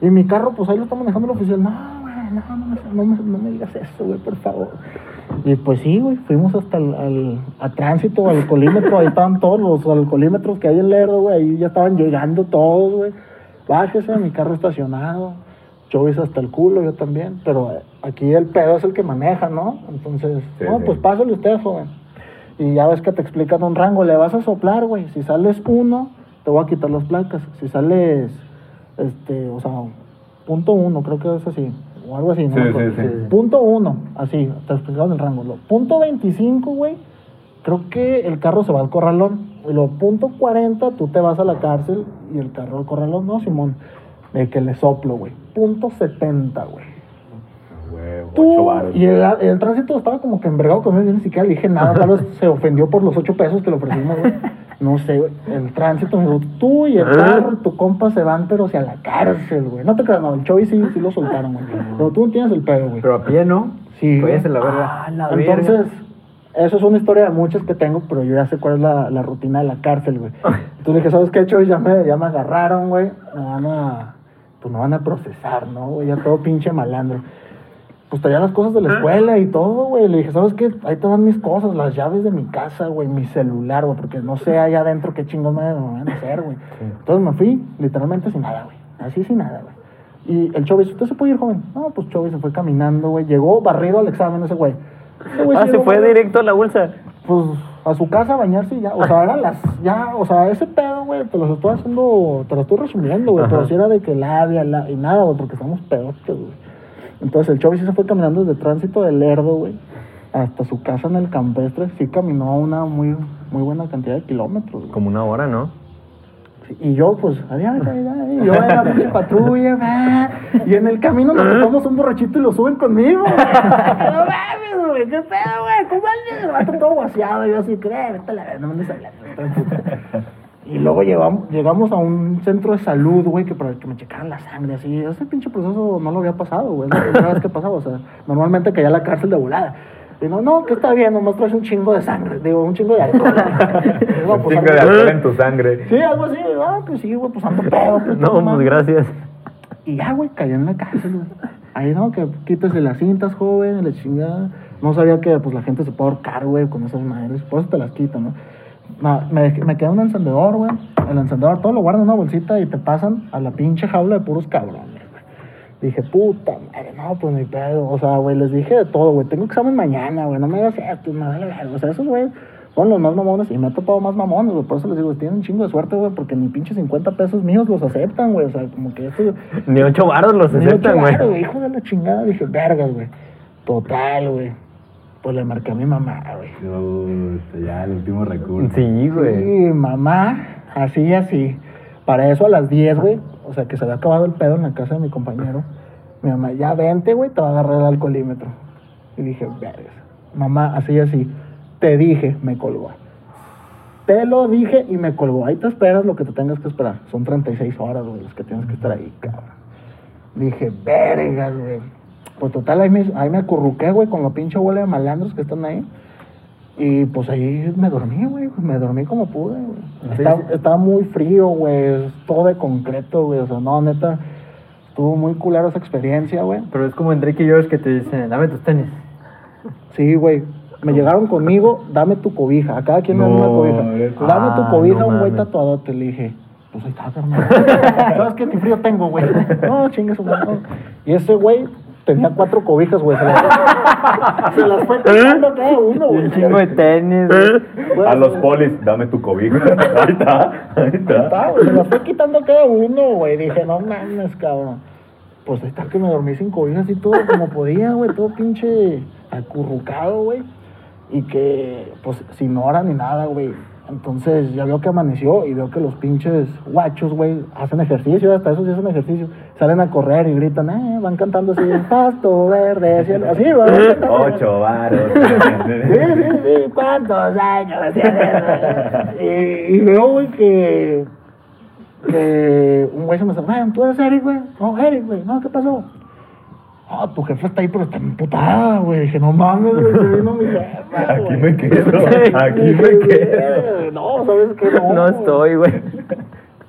Y mi carro, pues ahí lo está manejando el oficial. No, güey, no, no, me- no, me, no me digas eso, güey, por favor. Y pues sí, güey, fuimos hasta el al, a tránsito, al alcoholímetro, ahí estaban todos los alcoholímetros que hay en Lerdo, güey, ahí ya estaban llegando todos, güey. Bájese, mi carro estacionado, Chovis hasta el culo, yo también, pero aquí el pedo es el que maneja, ¿no? Entonces, Sí, no, sí. pues pásale usted, joven. Y ya ves que te explican un rango, le vas a soplar, güey. Si sales uno, te voy a quitar las placas. Si sales, este, o sea, punto uno, creo que es así, o algo así, ¿no? Sí, me sí, acuerdo. sí. Punto uno, así, te explicaron el rango. Lo- punto 25, güey, creo que el carro se va al corralón. Y lo punto 40, tú te vas a la cárcel y el carro al corralón, no, Simón. De que le soplo, güey. Punto 70, güey. Huevo, ocho y el, el tránsito estaba como que envergado conmigo, yo ni siquiera le dije nada, tal vez se ofendió por los ocho pesos que le ofrecimos, güey. No sé, güey. El tránsito me dijo, tú y el carro, tu compa se van, pero hacia la cárcel, güey. No te creas, no, el Chovy sí, sí lo soltaron, güey. Pero tú no tienes el pedo, güey. Pero a pie, ¿no? Sí. A la verga. Ah, la verga. Entonces, eso es una historia de muchas que tengo, pero yo ya sé cuál es la, la rutina de la cárcel, güey. [LAUGHS] Entonces le dije, ¿sabes qué, Chovy? Ya me, ya me agarraron, güey. Me van a, pues me van a procesar, ¿no, güey? Ya todo pinche malandro. Pues traía las cosas de la escuela y todo, güey. Le dije, ¿sabes qué? Ahí te van mis cosas, las llaves de mi casa, güey, mi celular, güey, porque no sé allá adentro qué chingón me, van a hacer, güey. Entonces me fui, literalmente sin nada, güey. Así sin nada, güey. Y el Chovis, ¿usted se puede ir, joven? No, pues Chovis se fue caminando, güey. Llegó barrido al examen ese güey. Ese güey Ah, se llegó fue directo a la bolsa. Pues a su casa a bañarse y ya. O sea, eran las. Ya, o sea, ese pedo, güey, te lo estoy haciendo. Te lo estoy resumiendo, güey. Pero si era de que labia la, y nada, güey, porque estamos pedotes, güey. Entonces el Chovis sí se fue caminando desde tránsito de Lerdo, güey, hasta su casa en el campestre. Sí caminó una muy, muy buena cantidad de kilómetros, güey. Como una hora, ¿no? Y yo, pues, adiós, adiós, y yo en la pinche patrulla, va. [LAUGHS] Y en el camino nos topamos un borrachito y lo suben conmigo. [LAUGHS] no mames, güey, qué pedo, güey, ¿cómo andas? El vato todo y yo así, cree, vete a la verga, no me andes hablando, estoy en puta". Y luego llegamos, llegamos a un centro de salud, güey, que para que me checaran la sangre, así. Ese pinche proceso no lo había pasado, güey. Es la [LAUGHS] primera vez que pasaba, o sea, normalmente caía a la cárcel de volada. Y no, no, que está bien, nomás traes un chingo de sangre, digo, un chingo de alcohol. [LAUGHS] Digo, Un pues, chingo de alcohol en tu sangre. Sí, algo así, ah, pues sí, güey, pues ando pedo. Pues, No, pues gracias. Y ya, güey, cayó en la cárcel, güey. Ahí no, que quítese las cintas, joven, la chingada. No sabía que pues la gente se puede ahorcar, güey, con esas madres. Por eso te las quitan, ¿no? Me, me queda un encendedor, güey. El encendedor todo lo guardan en una bolsita y te pasan a la pinche jaula de puros cabrones, güey. Dije, puta madre, no, pues ni pedo. O sea, güey, les dije de todo, güey. Tengo examen mañana, güey. No me hagas esto, me vale verga. O sea, esos güey, son los más mamones y me ha topado más mamones, güey. Por eso les digo, tienen un chingo de suerte, güey, porque ni pinche 50 pesos míos los aceptan, güey. O sea, como que esto. Ni ocho baros los aceptan, güey. Hijo de la chingada, dije, vergas, güey. Total, güey. Pues le marqué a mi mamá, güey. Puta, ya, el último recurso. Sí, güey. Sí, mamá, así, así. Para eso a las 10, güey, o sea, que se había acabado el pedo en la casa de mi compañero. Mi mamá, ya vente, güey, te va a agarrar el alcoholímetro. Y dije, vergas. Mamá, así, así. Te dije, me colgó. Te lo dije y me colgó. Ahí te esperas lo que te tengas que esperar. Son 36 horas, güey, las que tienes que estar ahí, cabrón. Dije, vergas, güey. Pues total, ahí me, ahí me acurruqué, güey, con la pinche bola de malandros que están ahí. Y pues ahí me dormí, güey. Me dormí como pude, güey. Sí, Estaba, muy frío, güey. Todo de concreto, güey. O sea, no, neta. Estuvo muy culera esa experiencia, güey. Pero es como en Drake y George que te dicen, dame tus tenis. Sí, güey. Me llegaron conmigo, dame tu cobija. A cada quien le dan una cobija. Dame tu Ah, cobija, no un güey tatuadote. Le dije, pues ahí está, carnal. [LAUGHS] ¿Sabes qué? Ni frío tengo, güey. No, chingue su madre. Y ese güey tenía cuatro cobijas, güey. Se las, [LAUGHS] se las fue quitando cada uno, güey. Un chingo de tenis. güey. Güey, A los se- polis, dame tu cobija. [LAUGHS] Ahí está, ahí Ahí está. se las fue quitando cada uno, güey. Dije, no mames, cabrón. Pues ahí está que me dormí sin cobijas y todo como podía, güey. Todo pinche acurrucado, güey. Y que, pues, sin hora ni nada, güey. Entonces ya veo que amaneció y veo que los pinches guachos, güey, hacen ejercicio, hasta esos sí hacen ejercicio. Salen a correr y gritan, eh, van cantando así, [LAUGHS] pasto verde, cielo", así, güey. Ocho varos. [LAUGHS] Sí, sí, sí, ¿cuántos años tienes? y, y veo, güey, que, que un güey se me dice, "Güey, ¿tú eres Eric, güey? No, Eric, güey, no, ¿qué pasó? Ah, tu jefe está ahí, pero está emputada, güey. Dije, no mames, güey, se vino mi jefa, [LAUGHS] Aquí güey". me quedo, aquí me [LAUGHS] quedo. güey, No, ¿sabes qué? No, No estoy, güey.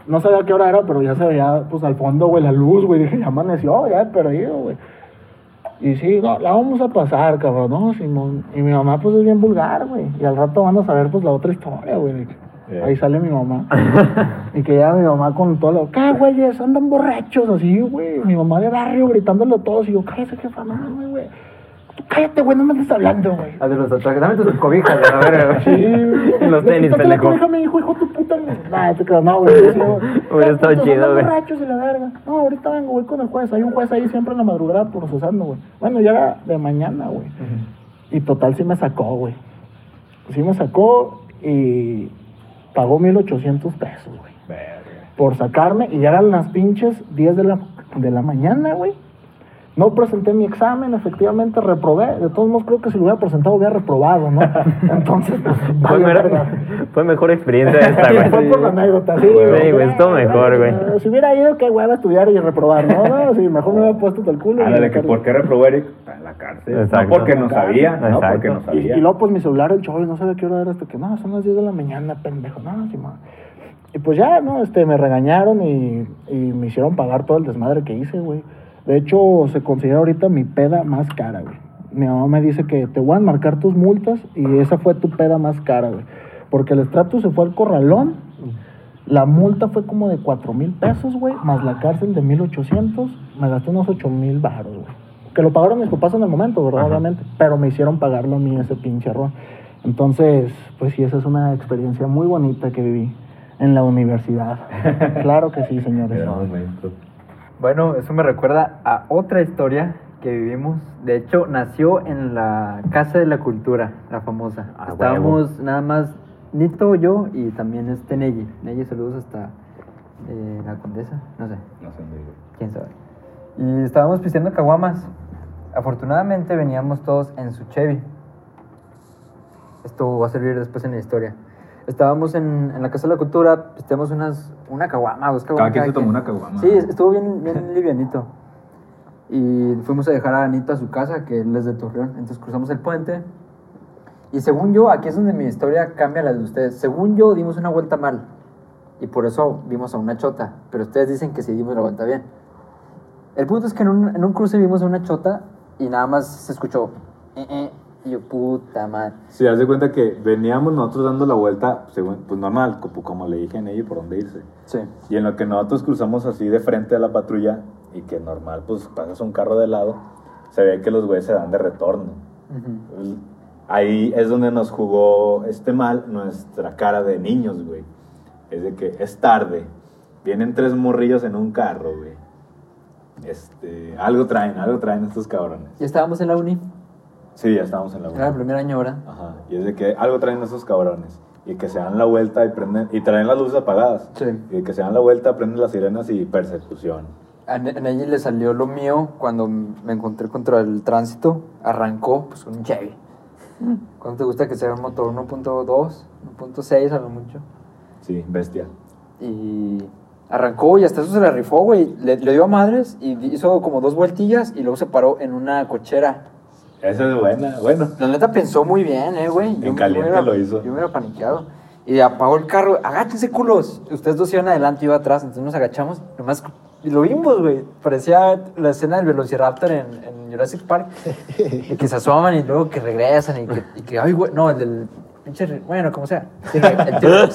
No sabía qué hora era, pero ya se veía, pues, al fondo, güey, la luz, güey. Dije, ya amaneció, ya he perdido, güey. Y sí, no, la vamos a pasar, cabrón, no, Simón. Y mi mamá, pues, es bien vulgar, güey. Y al rato van a saber, pues, la otra historia, güey. Eh. Ahí sale mi mamá. [LAUGHS] y que llega mi mamá con todo lo... ¿Qué, güeyes? Andan borrachos, así, güey. Mi mamá de barrio gritándole a todos. Y yo, cállate, jefa, no güey. Tú cállate, güey, no me estés hablando, güey. Ah, de los tatuajes. Dame tus cobijas, a ver, güey. Sí, [LAUGHS] Los tenis, pendejo. cobija, me dijo, hijo tu puta. Nah, te creo, no, güey. güey. [LAUGHS] Hubiera estado chido, güey. borrachos y la verga. No, ahorita vengo, voy con el juez. Hay un juez ahí siempre en la madrugada procesando, güey. Bueno, ya era de mañana, güey. Y total sí me sacó, güey. Sí me sacó y pagó 1800 pesos, güey. Por sacarme y ya eran las pinches 10 de la, de la mañana, güey. No presenté mi examen, efectivamente reprobé. De todos modos, creo que si lo hubiera presentado hubiera reprobado, ¿no? [LAUGHS] Entonces, pues, Fue, verga. fue mejor experiencia [LAUGHS] esta, Sí, güey. fue por la anécdota, sí. Güey, estuvo mejor, güey. Si hubiera ido, qué hueva estudiar y reprobar, ¿no? No, sí, mejor me hubiera puesto todo el culo. y Ándale, que por qué reprobó Eric la cárcel. Exacto. No porque no sabía, no Exacto. porque no Y, sabía. y luego, pues mi celular, el show, no sabía qué hora era hasta que, no, son las 10 de la mañana, pendejo. No, sí, ma. Y pues ya, ¿no? Este, me regañaron y, y me hicieron pagar todo el desmadre que hice, güey. De hecho, se considera ahorita mi peda más cara, güey. Mi mamá me dice que te voy a marcar tus multas y esa fue tu peda más cara, güey. Porque el estrato se fue al corralón, la multa fue como de 4 mil pesos, güey, más la cárcel de 1800, me gasté unos 8 mil baros, güey. Que lo pagaron mis papás en el momento, ¿verdad? Ajá. Obviamente. Pero me hicieron pagarlo a mí ese pinche error. Entonces, pues sí, esa es una experiencia muy bonita que viví en la universidad. [LAUGHS] claro que sí, señores. Bueno, eso me recuerda a otra historia que vivimos. De hecho, nació en la Casa de la Cultura, la famosa. Ah, Estábamos nada más Nito, yo y también este Neyi. Neyi, saludos hasta eh, la Condesa, no sé, No sé, quién sabe. Y estábamos pisteando caguamas. Afortunadamente veníamos todos en su Chevy. Esto va a servir después en la historia. Estábamos en, en la Casa de la Cultura, pisteamos unas, una caguama, dos caguamas. Cada quien se tomó una caguama. Sí, estuvo bien, bien [LAUGHS] livianito. Y fuimos a dejar a Anito a su casa, que él es de Torreón. Entonces cruzamos el puente. Y según yo, aquí es donde mi historia cambia a la de ustedes. Según yo, dimos una vuelta mal. Y por eso vimos a una chota. Pero ustedes dicen que sí dimos la vuelta bien. El punto es que en un, en un cruce vimos a una chota y nada más se escuchó. "Eh, eh". Y yo, puta madre. Si haz de cuenta que veníamos nosotros dando la vuelta, según, pues normal, como, como le dije a ella por dónde irse. Sí. Y en lo que nosotros cruzamos así de frente a la patrulla y que normal, pues pasas un carro de lado, se ve que los güeyes se dan de retorno. Ujú. El- ahí es donde nos jugó este mal nuestra cara de niños, güey. Es de que es tarde, vienen tres morrillos en un carro, güey. Este, algo traen, algo traen estos cabrones. Ya estábamos en la uni. Sí, ya estamos en la Era el primer año. Ajá, y es de que algo traen estos cabrones. Y que se dan la vuelta y prenden, y traen las luces apagadas. Sí. Y que se dan la vuelta, prenden las sirenas y persecución. A Ne- a Neji le salió lo mío cuando me encontré contra el tránsito. Arrancó, pues un Chevy. ¿Cuánto te gusta que sea un motor? ¿1.2? ¿1.6 a lo mucho? Sí, bestia. Y arrancó y hasta eso se la rifó, güey. Le, le dio a madres y hizo como dos vueltillas y luego se paró en una cochera. Esa es buena, bueno. La neta pensó muy bien, eh, güey. En Yo me caliente hubiera- lo hizo. Yo me hubiera paniqueado. Y apagó el carro. Agáchense, culos. Ustedes dos iban adelante y yo atrás. Entonces nos agachamos. Nomás, lo vimos, güey. Parecía la escena del Velociraptor en, en Jurassic Park. [LAUGHS] y que se asoman y luego que regresan. Y que, y que ay, güey. No, el del pinche. Bueno, como sea. El. [LAUGHS]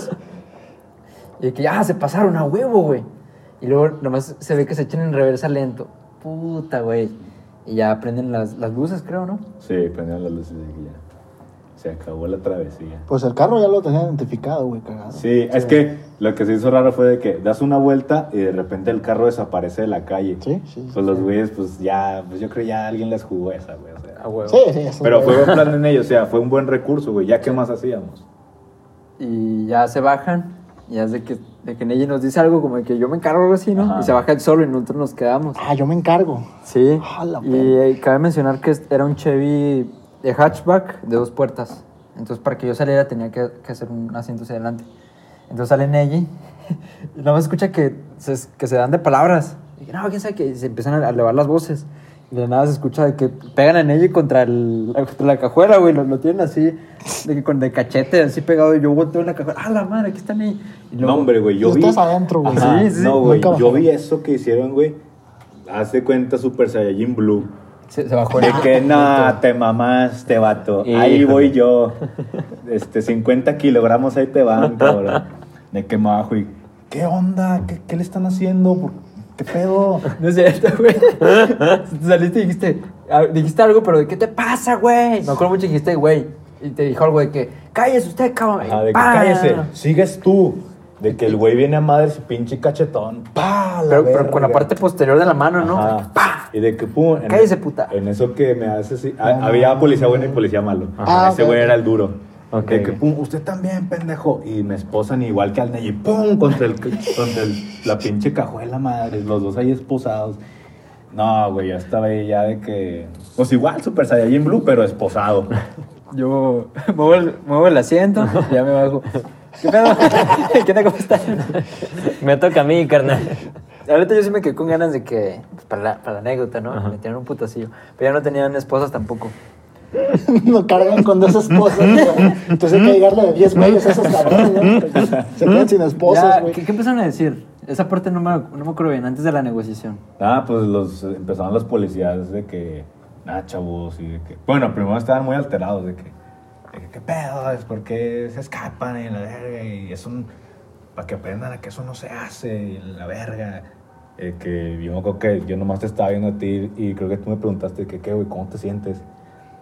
Y que ya se pasaron a huevo, güey. Y luego nomás se ve que se echan en reversa lento. Puta, güey. Y ya prenden las, las luces, creo, ¿no? Sí, prendieron las luces y ya. Se acabó la travesía. Pues el carro ya lo tenía identificado, güey, cagado. Sí, es que lo que se hizo raro fue de que das una vuelta y de repente el carro desaparece de la calle. Sí, sí. Pues los güeyes, pues ya, pues yo creo ya alguien les jugó esa, güey. o sea. A huevo. Sí, sí, eso Pero fue buen plan en ellos, o sea, fue un buen recurso, güey. ¿Ya qué más hacíamos? Y ya se bajan. Y ya es de que, de que Neji nos dice algo como de que yo me encargo algo así, ¿no? Ajá. Y se baja él solo y nosotros nos quedamos. Ah, yo me encargo. Sí. La y eh, cabe mencionar que era un Chevy de hatchback de dos puertas. Entonces, para que yo saliera tenía que, que hacer un asiento hacia adelante. Entonces sale Neji [LAUGHS] y nada más escucha que se, que se dan de palabras. Y no, quién sabe que se empiezan a elevar las voces. De nada se escucha de que pegan a Neji contra, el, contra la cajuela, güey. Lo, lo tienen así, de, que con de cachete, así pegado. Y yo volteo en la cajuela. ¡Ah, la madre! Aquí está Neji. Y luego- No, hombre, güey, yo vi... estás adentro, güey. Ajá, Sí, sí, no, güey, nunca yo vi eso que hicieron, güey. Hace cuenta Super Saiyajin Blue. Se, se bajó De que no, te mamaste, vato. Ahí voy yo. [LAUGHS] Este, 50 kilogramos ahí te van, cabrón. [LAUGHS] De que me bajo y. ¿Qué onda? ¿Qué, qué le están haciendo? ¿Por- ¿Qué pedo? No es cierto, güey. [LAUGHS] Saliste y dijiste, ah, dijiste algo, pero ¿de qué te pasa, güey? Me acuerdo mucho que dijiste, güey. Y te dijo algo de que, cállese usted, cabrón. Ajá, de que cállese. Sigues tú. De que el güey viene a madre su pinche cachetón. ¡Pah! Pero, pero con la parte posterior de la mano, ¿no? Ajá. ¡Pah! Y de que pum. en- Cállese, puta. En eso que me hace así. ah, había policía bueno y policía malo. Ah, Ese ok, güey era el duro. Ok. De que pum, usted también, pendejo. Y me esposan igual que al Neji. ¡Pum! Contra, el, contra el- la pinche cajuela, madre. Los dos ahí esposados. No, güey, yo estaba ahí ya de que. Pues igual, Super Saiyajin Blue, pero esposado. [LAUGHS] Yo muevo el, muevo el asiento ya me bajo. ¿Qué pedo? [LAUGHS] ¿Qué tal? ¿Cómo están? Me toca a mí, carnal. Ahorita yo sí me quedé con ganas de que, pues, para la, para la anécdota, ¿no? Ajá. Me metieron un putacillo. Pero ya no tenían esposas tampoco. [LAUGHS] Lo cargan con dos esposas, güey. Entonces hay que llegarle de 10 güeyes a esos cabrones, ¿no? [LAUGHS] Se quedan sin esposas, güey. ¿qué, ¿Qué empezaron a decir? Esa parte no me, no me acuerdo bien, antes de la negociación. Ah, pues los, empezaron los policías de que, nada, chavos, y de que, bueno, primero estaban muy alterados de que, de que, ¿qué pedo? Es porque se escapan y la verga, y es un, para que aprendan a que eso no se hace, y la verga. Eh, que yo acuerdo que yo nomás te estaba viendo a ti y creo que tú me preguntaste que, ¿qué, güey? ¿Cómo te sientes?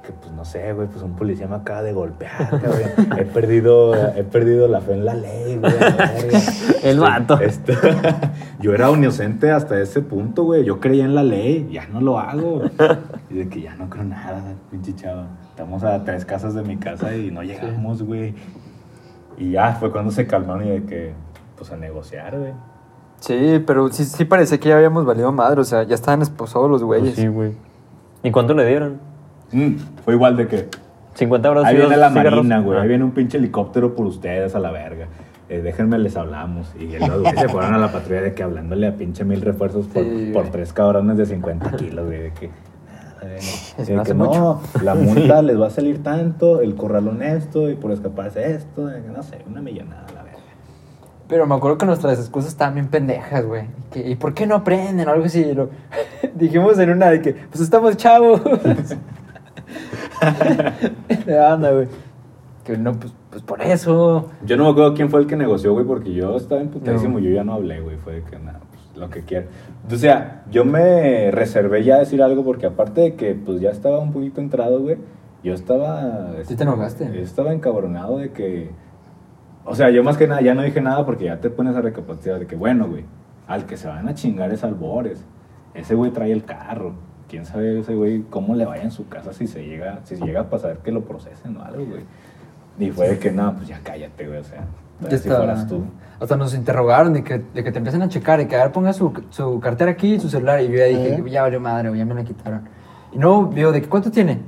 Que pues no sé, güey, pues un policía me acaba de golpear, cabrón. [LAUGHS] He perdido, he perdido la fe en la ley, güey. [LAUGHS] El vato. Este, [LAUGHS] yo era inocente hasta ese punto, güey. Yo creía en la ley, ya no lo hago. Y de que ya no creo nada, pinche chava. Estamos a tres casas de mi casa y no llegamos, güey. Y ya fue cuando se calmaron y de que, pues a negociar, güey. Sí, pero sí, sí parecía que ya habíamos valido madre, o sea, ya estaban esposados los güeyes. Sí, güey. ¿Y cuánto le dieron? Mm, fue igual de que, 50 euros. ahí viene la cigarros. marina, güey. Ah. Ahí viene un pinche helicóptero por ustedes a la verga. Eh, déjenme les hablamos. Y los se fueron a la patrulla de que hablándole a pinche mil refuerzos por, Sí, por güey. tres cabrones de 50 kilos, güey. De que, nada, güey, [LAUGHS] Es de hace que no, la [LAUGHS] multa les va a salir tanto, el corralón esto, y por escaparse esto, de no sé, una millonada, la verga. Pero me acuerdo que nuestras excusas estaban bien pendejas, güey. Y que, ¿Y por qué no aprenden? O algo así. lo- [LAUGHS] dijimos en una de que, pues estamos chavos. [LAUGHS] De anda, güey. Que no, pues, pues por eso. Yo no me acuerdo quién fue el que negoció, güey, porque yo estaba emputadísimo, yo ya no hablé, güey, fue de que nada, pues lo que quiera. O sea, yo me reservé ya a decir algo porque aparte de que pues ya estaba un poquito entrado, güey, yo estaba... ¿Sí te enojaste? Yo estaba encabronado de que... O sea, yo más que nada ya no dije nada porque ya te pones a recapacitar de que, bueno, güey, al que se van a chingar es al Bores. Ese güey trae el carro. Quién sabe ese güey cómo le vaya en su casa si se llega, si llega a pasar que lo procesen o algo, güey. Y fue de que, no, pues ya cállate, güey, o sea, Ya si fueras tú. Hasta nos interrogaron de que, de que te empiezan a checar, de que a ver, ponga su, su cartera aquí y su celular. Y yo ya dije, Ajá. ya valió madre, güey, ya me la quitaron. Y no, digo, ¿de que cuánto tiene?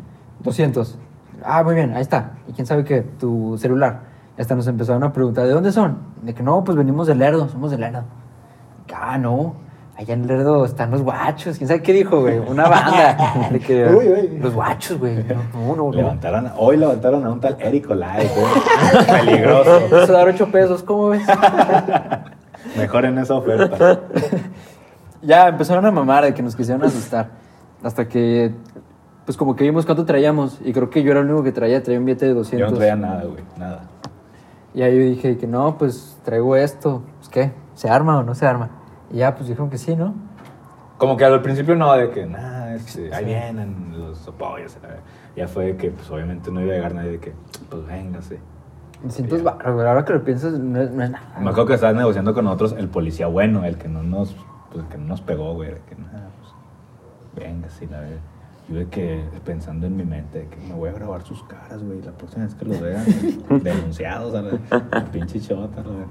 200. Ah, muy bien, ahí está. ¿Y quién sabe qué? Tu celular. Y hasta nos empezaron a preguntar, ¿de dónde son? De que no, pues venimos de Lerdo, somos de Lerdo. Ah, no. Allá en Lerdo están los guachos. ¿Quién sabe qué dijo, güey? Una banda. De que, [LAUGHS] Uy, uy. Los guachos, güey. No, no, no. Levantaron, hoy levantaron a un tal Eric Olay, güey. [LAUGHS] Peligroso. Eso dar 8 pesos, ¿cómo ves? [LAUGHS] Mejor en esa oferta. Ya empezaron a mamar de que nos quisieron asustar. Hasta que, pues como que vimos cuánto traíamos. Y creo que yo era el único que traía, traía un billete de 200. Yo no traía nada, güey, nada. Y ahí yo dije que no, pues traigo esto. Pues qué, ¿se arma o no se arma? Y ya, pues dijeron que sí, ¿no? Como que al principio no, de que, nada, este, ahí vienen los apoyos. Ya fue de que, pues obviamente no iba a llegar nadie de que, pues véngase. 200 baros, güey. Ahora que lo piensas, no es, no es nada. Me acuerdo que estabas negociando con nosotros el policía bueno, el que no nos, pues, el que no nos pegó, güey. De que, nada, pues, véngase, la verdad. Yo de que pensando en mi mente, de que me voy a grabar sus caras, güey. La próxima vez que los vean, [LAUGHS] denunciados a la, la pinche chota, la verdad.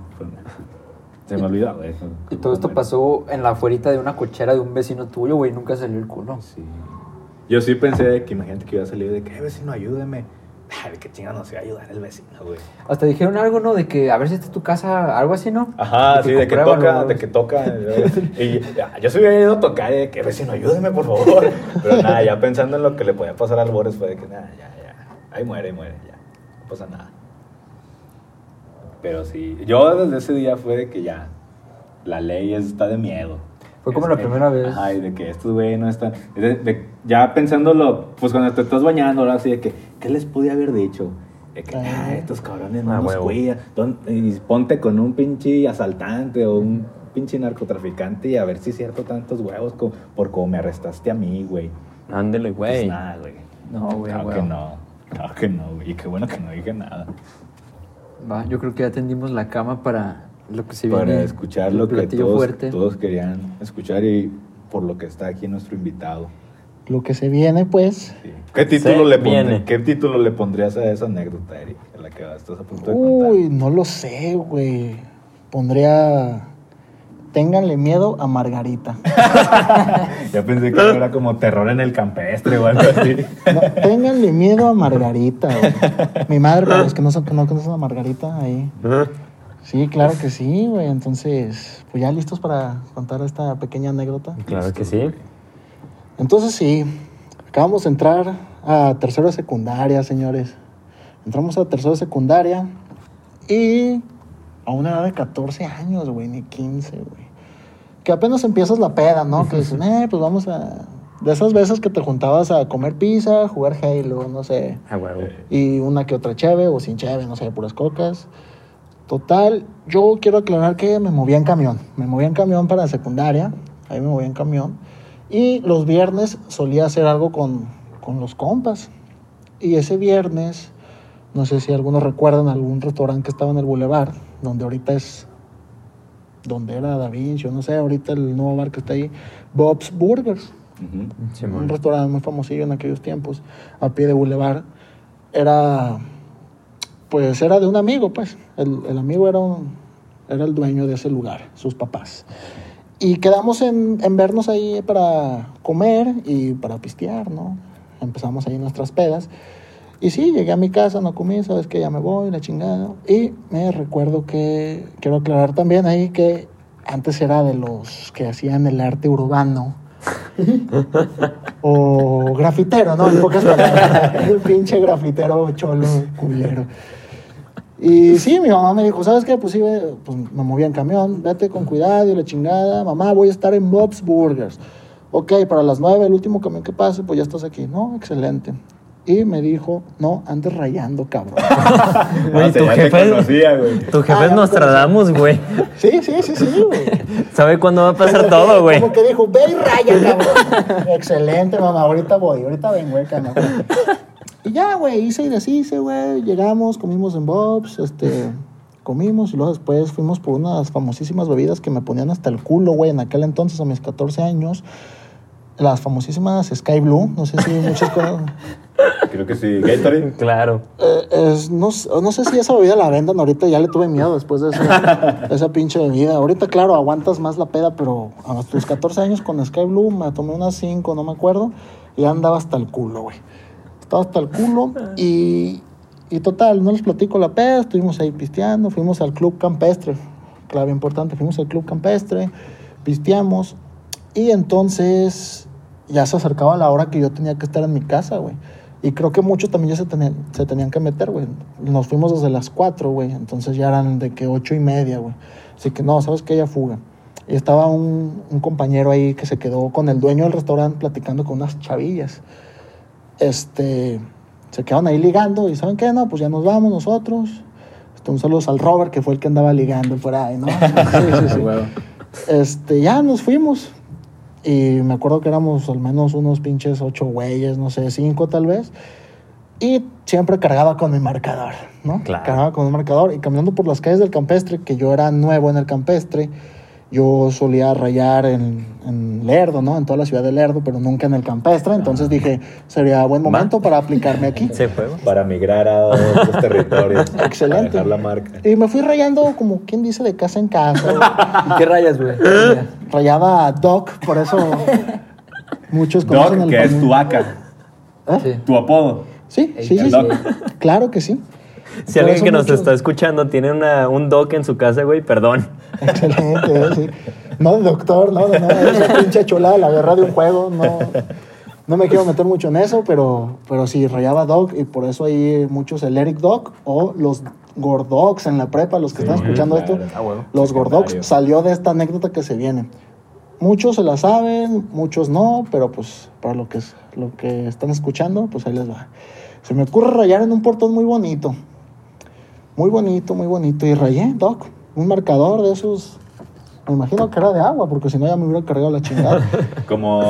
Se me olvidó, [LAUGHS] güey. Y todo esto pasó en la afuerita de una cochera de un vecino tuyo, güey. Nunca salió el culo. Sí. Yo sí pensé de que imagínate que iba a salir de que, "Eh, vecino, ayúdeme. [LAUGHS] Ay, qué chingada nos iba a ayudar el vecino, güey. Hasta dijeron algo, ¿no? De que a ver si está tu casa, algo así, ¿no? Ajá, sí, de que toca, de que toca. Y ya, yo se hubiera ido a tocar y de que vecino, ayúdeme, por favor. [LAUGHS] Pero nada, ya pensando en lo que le podía pasar al Boris fue de que nada, ya, ya. Ahí muere, ahí muere, ya. No pasa nada. Pero sí, yo desde ese día fue de que ya, la ley está de miedo. Fue como Es la que- primera vez. Ajá, y de que estos güeyes no están. de- de- ya pensándolo, pues cuando te estás bañando, ahora sí, de que, ¿qué les pude haber dicho? De que, Ah. ah, estos cabrones no Ah, nos huevo. cuidan. Y ponte con un pinche asaltante o un pinche narcotraficante y a ver si es cierto tantos huevos co- por como me arrestaste a mí, güey. Ándele, Pues güey. nada, güey. No, güey, Claro güey. que no. Claro que no, güey. Y qué bueno que no dije nada. Va, yo creo que ya tendimos la cama para lo que se Para viene. escuchar el lo que todos, fuerte. todos querían escuchar y por lo que está aquí nuestro invitado. Lo que se viene, pues. Sí. ¿Qué, título Se le pondré- viene. ¿Qué título le pondrías a esa anécdota, Eric? A la que estás a punto de Uy, no lo sé, güey. Pondría. Ténganle miedo a Margarita. [LAUGHS] Ya pensé que era como terror en el campestre o algo así. No, ténganle miedo a Margarita, güey. Mi madre, para los que no, no conocen a Margarita, ahí. Sí, claro que sí, güey. Entonces, pues ya listos para contar esta pequeña anécdota. Claro que sí. Entonces, sí, acabamos de entrar a tercero de secundaria, señores. Entramos a tercero de secundaria y a una edad de 14 años, güey, ni 15, güey. Que apenas empiezas la peda, ¿no? Que dices, eh, pues vamos a... De esas veces que te juntabas a comer pizza, jugar Halo, no sé. A huevo. Y una que otra cheve o sin cheve, no sé, puras cocas. Total, yo quiero aclarar que me movía en camión. Me movía en camión para secundaria. Ahí me movía en camión. Y los viernes solía hacer algo con, con los compas. Y ese viernes, no sé si algunos recuerdan algún restaurante que estaba en el Boulevard, donde ahorita es. Donde era Da Vinci, o no sé, ahorita el nuevo bar que está ahí, Bob's Burgers un restaurante muy famosillo en aquellos tiempos, a pie de bulevar, era, pues era de un amigo, pues. El, el amigo era, un- era el dueño de ese lugar, sus papás. Y quedamos en, en vernos ahí para comer y para pistear, ¿no? Empezamos ahí nuestras pedas. Y sí, llegué a mi casa, no comí, sabes que ya me voy, la chingada. Y me recuerdo que, quiero aclarar también ahí que antes era de los que hacían el arte urbano [LAUGHS] o grafitero, ¿no? En pocas palabras. [LAUGHS] El pinche grafitero cholo culero. Y sí, mi mamá me dijo, ¿sabes qué? Pues sí, pues me movía en camión, vete con cuidado y la chingada. Mamá, voy a estar en Bob's Burgers. Ok, para las nueve, el último camión que pase, pues ya estás aquí. No, excelente. Y me dijo, no, andes rayando, cabrón. [LAUGHS] Güey, Ah, tu jefe- conocía, güey. Tu jefe Ah, es ya me Nostradamus, güey. Sí, sí, sí, sí, güey. Sabe cuándo va a pasar todo, güey. Como que dijo, ve y raya, cabrón. [LAUGHS] Excelente, mamá, ahorita voy, ahorita vengo, eh, cama. Y ya, güey, hice y deshice, güey. Llegamos, comimos en Bob's, este, comimos y luego después fuimos por unas famosísimas bebidas que me ponían hasta el culo, güey, en aquel entonces, a mis 14 años. Las famosísimas Sky Blue, no sé si muchos conocen. [LAUGHS] Creo que sí. Gatorade. Claro. Eh, es- no, sé- no sé si esa bebida la vendan ahorita, ya le tuve miedo después de esa, [LAUGHS] esa pinche bebida. Ahorita, claro, aguantas más la peda, pero a tus 14 años con Sky Blue me tomé unas 5, no me acuerdo, y andaba hasta el culo, güey. Estaba hasta el culo y, y total, no les platico la peda, estuvimos ahí pisteando, fuimos al club campestre, clave importante, fuimos al club campestre, pisteamos y entonces ya se acercaba la hora que yo tenía que estar en mi casa, güey. Y creo que muchos también ya se tenían, se tenían que meter, güey. Nos fuimos desde las 4, güey. Entonces ya eran de que 8 y media, güey. Así que no, ¿sabes qué? Ya fuga. Y estaba un, un compañero ahí que se quedó con el dueño del restaurante platicando con unas chavillas. Este, se quedaron ahí ligando y ¿saben qué? No, pues ya nos vamos nosotros. Este, un saludo al Robert, que fue el que andaba ligando por ahí, ¿no? [LAUGHS] Sí, sí, sí. Este, ya nos fuimos. Y me acuerdo que éramos al menos unos pinches ocho güeyes, no sé, cinco tal vez. Y siempre cargaba con mi marcador, ¿no? Claro. Cargaba con un marcador. Y caminando por las calles del campestre, que yo era nuevo en el campestre, yo solía rayar en, en Lerdo, ¿no? En toda la ciudad de Lerdo, pero nunca en el campestre. Entonces dije, sería buen momento para aplicarme aquí. ¿Se juego? Para migrar a otros [LAUGHS] territorios. Excelente. Para dejar la marca. Y me fui rayando, como quien dice, de casa en casa. [LAUGHS] ¿Y qué rayas, güey? [LAUGHS] Rayaba a Doc, por eso muchos conocen Doc, el que es tu AK, Sí. tu apodo. Sí, sí, sí, sí. Claro que sí. [LAUGHS] Si alguien que nos está escuchando tiene una, un doc en su casa, güey, perdón. [LAUGHS] Excelente, eh, sí. No, doctor, no, no, no, esa pinche chulada, la guerra de un juego, no. No me quiero meter mucho en eso, pero, pero sí, rayaba Doc y por eso hay muchos el Eric Doc o los Gordox en la prepa, los que están escuchando claro. esto. Ah, bueno. Los Gordox salió de esta anécdota que se viene. Muchos se la saben, muchos no, pero pues para lo que, es- lo que están escuchando, pues ahí les va. Se me ocurre rayar en un portón muy bonito. Muy bonito, muy bonito. Y rayé, Doc, un marcador de esos. Me imagino que era de agua, porque si no ya me hubiera cargado la chingada. [LAUGHS] Como,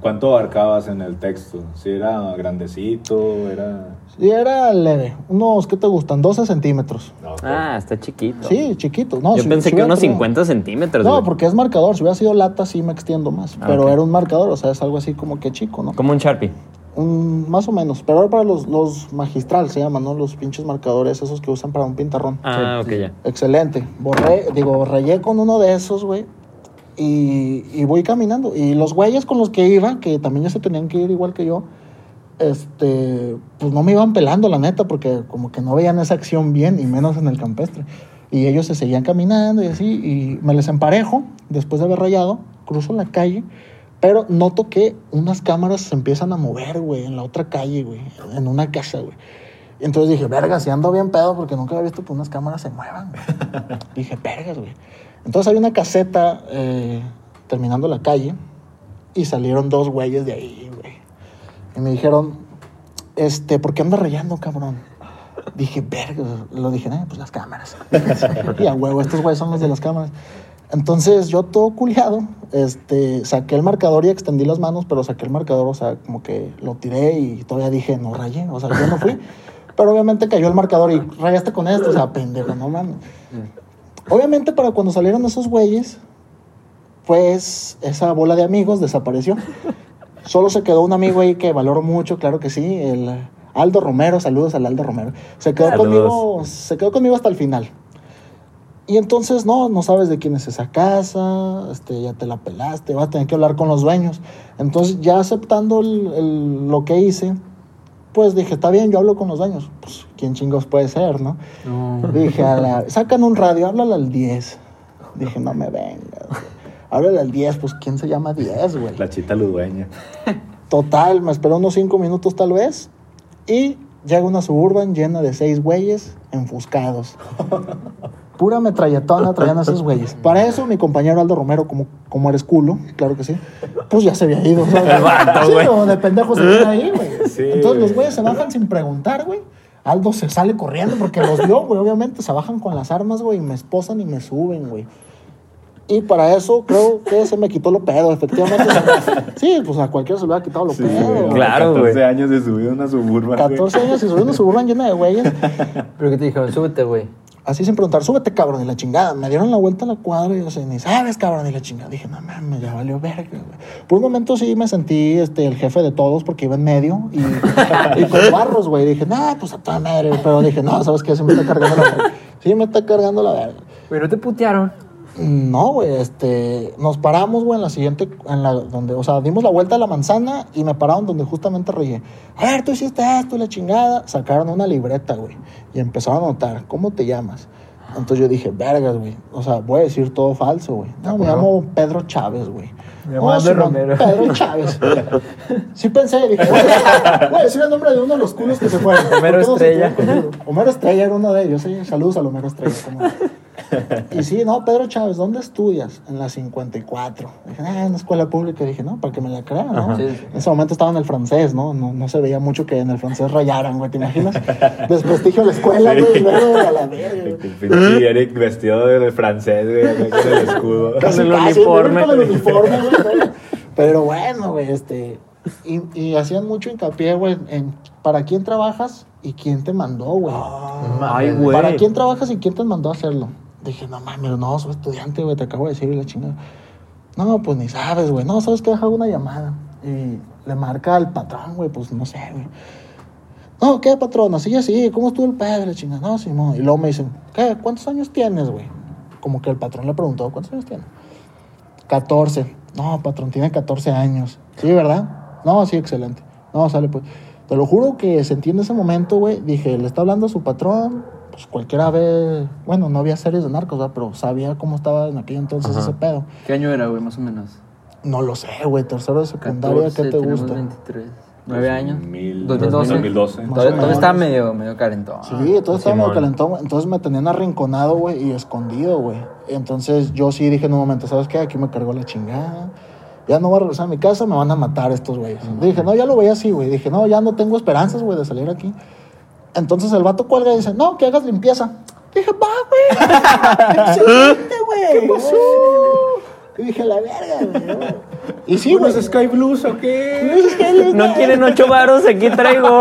¿cuánto abarcabas en el texto? Si era grandecito, era... Y era leve, unos, ¿qué te gustan? 12 centímetros. Ah, está chiquito. Sí, chiquito. No, Yo si- pensé si que unos tenido- 50 centímetros. No, güey. porque es marcador. Si hubiera sido lata, sí me extiendo más. Ah, pero ok. era un marcador, o sea, es algo así como que chico, ¿no? Como un Sharpie. Un, más o menos. Pero era para los, los magistral, se llaman, ¿no? Los pinches marcadores, esos que usan para un pintarrón. Ah, ok, ya. Excelente. Borré, digo, rayé con uno de esos, güey. Y, y voy caminando. Y los güeyes con los que iba, que también ya se tenían que ir igual que yo, este, pues no me iban pelando, la neta, porque como que no veían esa acción bien, y menos en el campestre. Y ellos se seguían caminando y así, y me les emparejo, después de haber rayado, cruzo la calle, pero noto que unas cámaras se empiezan a mover, güey, en la otra calle, güey, en una casa, güey. Y entonces dije, verga, si ando bien pedo, porque nunca había visto que unas cámaras se muevan, güey. [LAUGHS] dije, vergas, güey. Entonces hay una caseta eh, terminando la calle, y salieron dos güeyes de ahí, güey. Y me dijeron, este, ¿por qué andas rayando, cabrón? Dije, verga, lo dije, eh, pues las cámaras. [LAUGHS] y a huevo, estos güeyes son los de las cámaras. Entonces yo todo culiado, este, saqué el marcador y extendí las manos, pero saqué el marcador, o sea, como que lo tiré y todavía dije, no rayé, o sea, yo no fui. [LAUGHS] Pero obviamente cayó el marcador y rayaste con esto, o sea, pendejo, no mames. Obviamente para cuando salieron esos güeyes, pues esa bola de amigos desapareció. [LAUGHS] Solo se quedó un amigo ahí que valoro mucho, claro que sí, el Aldo Romero, saludos al Aldo Romero. Se quedó Saludos. conmigo, se quedó conmigo hasta el final. Y entonces no, no sabes de quién es esa casa, este, ya te la pelaste, vas a tener que hablar con los dueños. Entonces ya aceptando el- el- lo que hice, pues dije, está bien, yo hablo con los dueños. Pues, ¿quién chingos puede ser, no? Dije, a la- [LAUGHS] sacan un radio, háblale al 10. Dije, no me vengas. Háblale al 10, pues ¿quién se llama 10, güey? La chita ludueña. Total, me esperó unos cinco minutos tal vez. Y llega una suburban llena de seis güeyes enfuscados. [LAUGHS] Pura metralletona traían a esos güeyes. Para eso, mi compañero Aldo Romero, como, como eres culo, claro que sí, pues ya se había ido. ¿sabes? El vato, sí, güey. o de pendejo se queda ahí, güey. Sí, Entonces los güey. güeyes se bajan sin preguntar, güey. Aldo se sale corriendo porque los vio, güey, obviamente. Se bajan con las armas, güey, y me esposan y me suben, güey. Y para eso creo que se me quitó lo pedo, efectivamente. sí, pues a cualquiera se le ha quitado lo Sí, pedo. güey, güey. Claro, 14 güey. años de subir una suburban. güey. 14 años y subiendo una suburban llena de güeyes. [LAUGHS] Pero que te dijeron, súbete, güey. Así sin preguntar, súbete, cabrón, y la chingada. Me dieron la vuelta a la cuadra y yo sé, ni sabes, cabrón, y la chingada. Dije, no mames, ya valió verga. Por un momento sí me sentí este, el jefe de todos porque iba en medio y, con barros, güey. Dije, nah, pues a toda madre. Pero dije, no, ¿sabes qué? Sí me está cargando la verga. Sí me está cargando la verga. ¿no te putearon? No, güey, este, nos paramos, güey, en la siguiente, en la, donde, o sea, dimos la vuelta a la manzana y me pararon donde justamente reí. A ver, tú hiciste esto y la chingada. Sacaron una libreta, güey, y empezaron a anotar, ¿cómo te llamas? Entonces yo dije, vergas, güey, o sea, voy a decir todo falso, güey. No, me llamo Pedro Chávez, güey. Me llamo "Oh, Simón, Romero". Pedro Chávez. [LAUGHS] Sí pensé, dije, güey, a decir el nombre de uno de los culos que se fueron. Homero ¿Por qué no se Estrella. Homero Estrella era uno de ellos, sí. Saludos al Homero Estrella. cómo. [LAUGHS] Y sí, no, Pedro Chávez, ¿dónde estudias? En la 54. Dije, ah, en la escuela pública. Dije, no, para que me la crean, ¿no? Sí, sí. En ese momento estaba en el francés, ¿no? ¿no? No se veía mucho que en el francés rayaran, güey, ¿te imaginas? [LAUGHS] Desprestigio la escuela, Sí. güey, y luego a la El verga. [LAUGHS] güey. pinche Eric vestido de francés, güey, con el escudo. Casi, el casi, uniforme. Con el uniforme, güey. Pero bueno, güey, este. Y, y hacían mucho hincapié, güey, en para quién trabajas y quién te mandó, güey. Ay, güey. ¿Para quién trabajas y quién te mandó a hacerlo? Dije, no mames, no, soy estudiante, güey, te acabo de decir y la chingada. No, pues ni sabes, güey. No, sabes que dejado una llamada. Y le marca al patrón, güey, pues no sé, güey. No, ¿qué, patrón? Así, así, ¿cómo estuvo el pedo? La chingada. No, Simón. Y luego me dicen, ¿qué? ¿Cuántos años tienes, güey? Como que el patrón le preguntó, ¿cuántos años tienes? 14. No, patrón, tiene 14 años. Sí, ¿verdad? No, sí, excelente. No, sale pues. Te lo juro que sentí en ese momento, güey. Dije, le está hablando a su patrón. Pues cualquiera ve. Bueno, no había series de narcos, ¿verdad? Pero sabía cómo estaba en aquel entonces Ajá. ese pedo. ¿Qué año era, güey, más o menos? No lo sé, güey. Tercero de secundaria, 14, ¿qué te gusta? 23. ¿Nueve años? 2000, 2012. 2012. Más o Todavía, menos. todavía estaba medio, medio calentón. Sí, entonces estaba medio calentón. Entonces me tenían arrinconado, güey, y escondido, güey. Entonces yo sí dije en un momento, ¿sabes qué? Aquí me cargó la chingada. Ya no voy a regresar a mi casa, me van a matar estos güeyes. Dije, no, ya lo veía así, güey. Dije, no, ya no tengo esperanzas, güey, de salir aquí. Entonces el vato cuelga y dice, no, que hagas limpieza. Dije, va, güey. [LAUGHS] Excelente, güey. ¿Qué pasó? Y dije, la verga, güey. Y sí, güey. Sky Blues o qué? No quieren ocho varos, aquí traigo.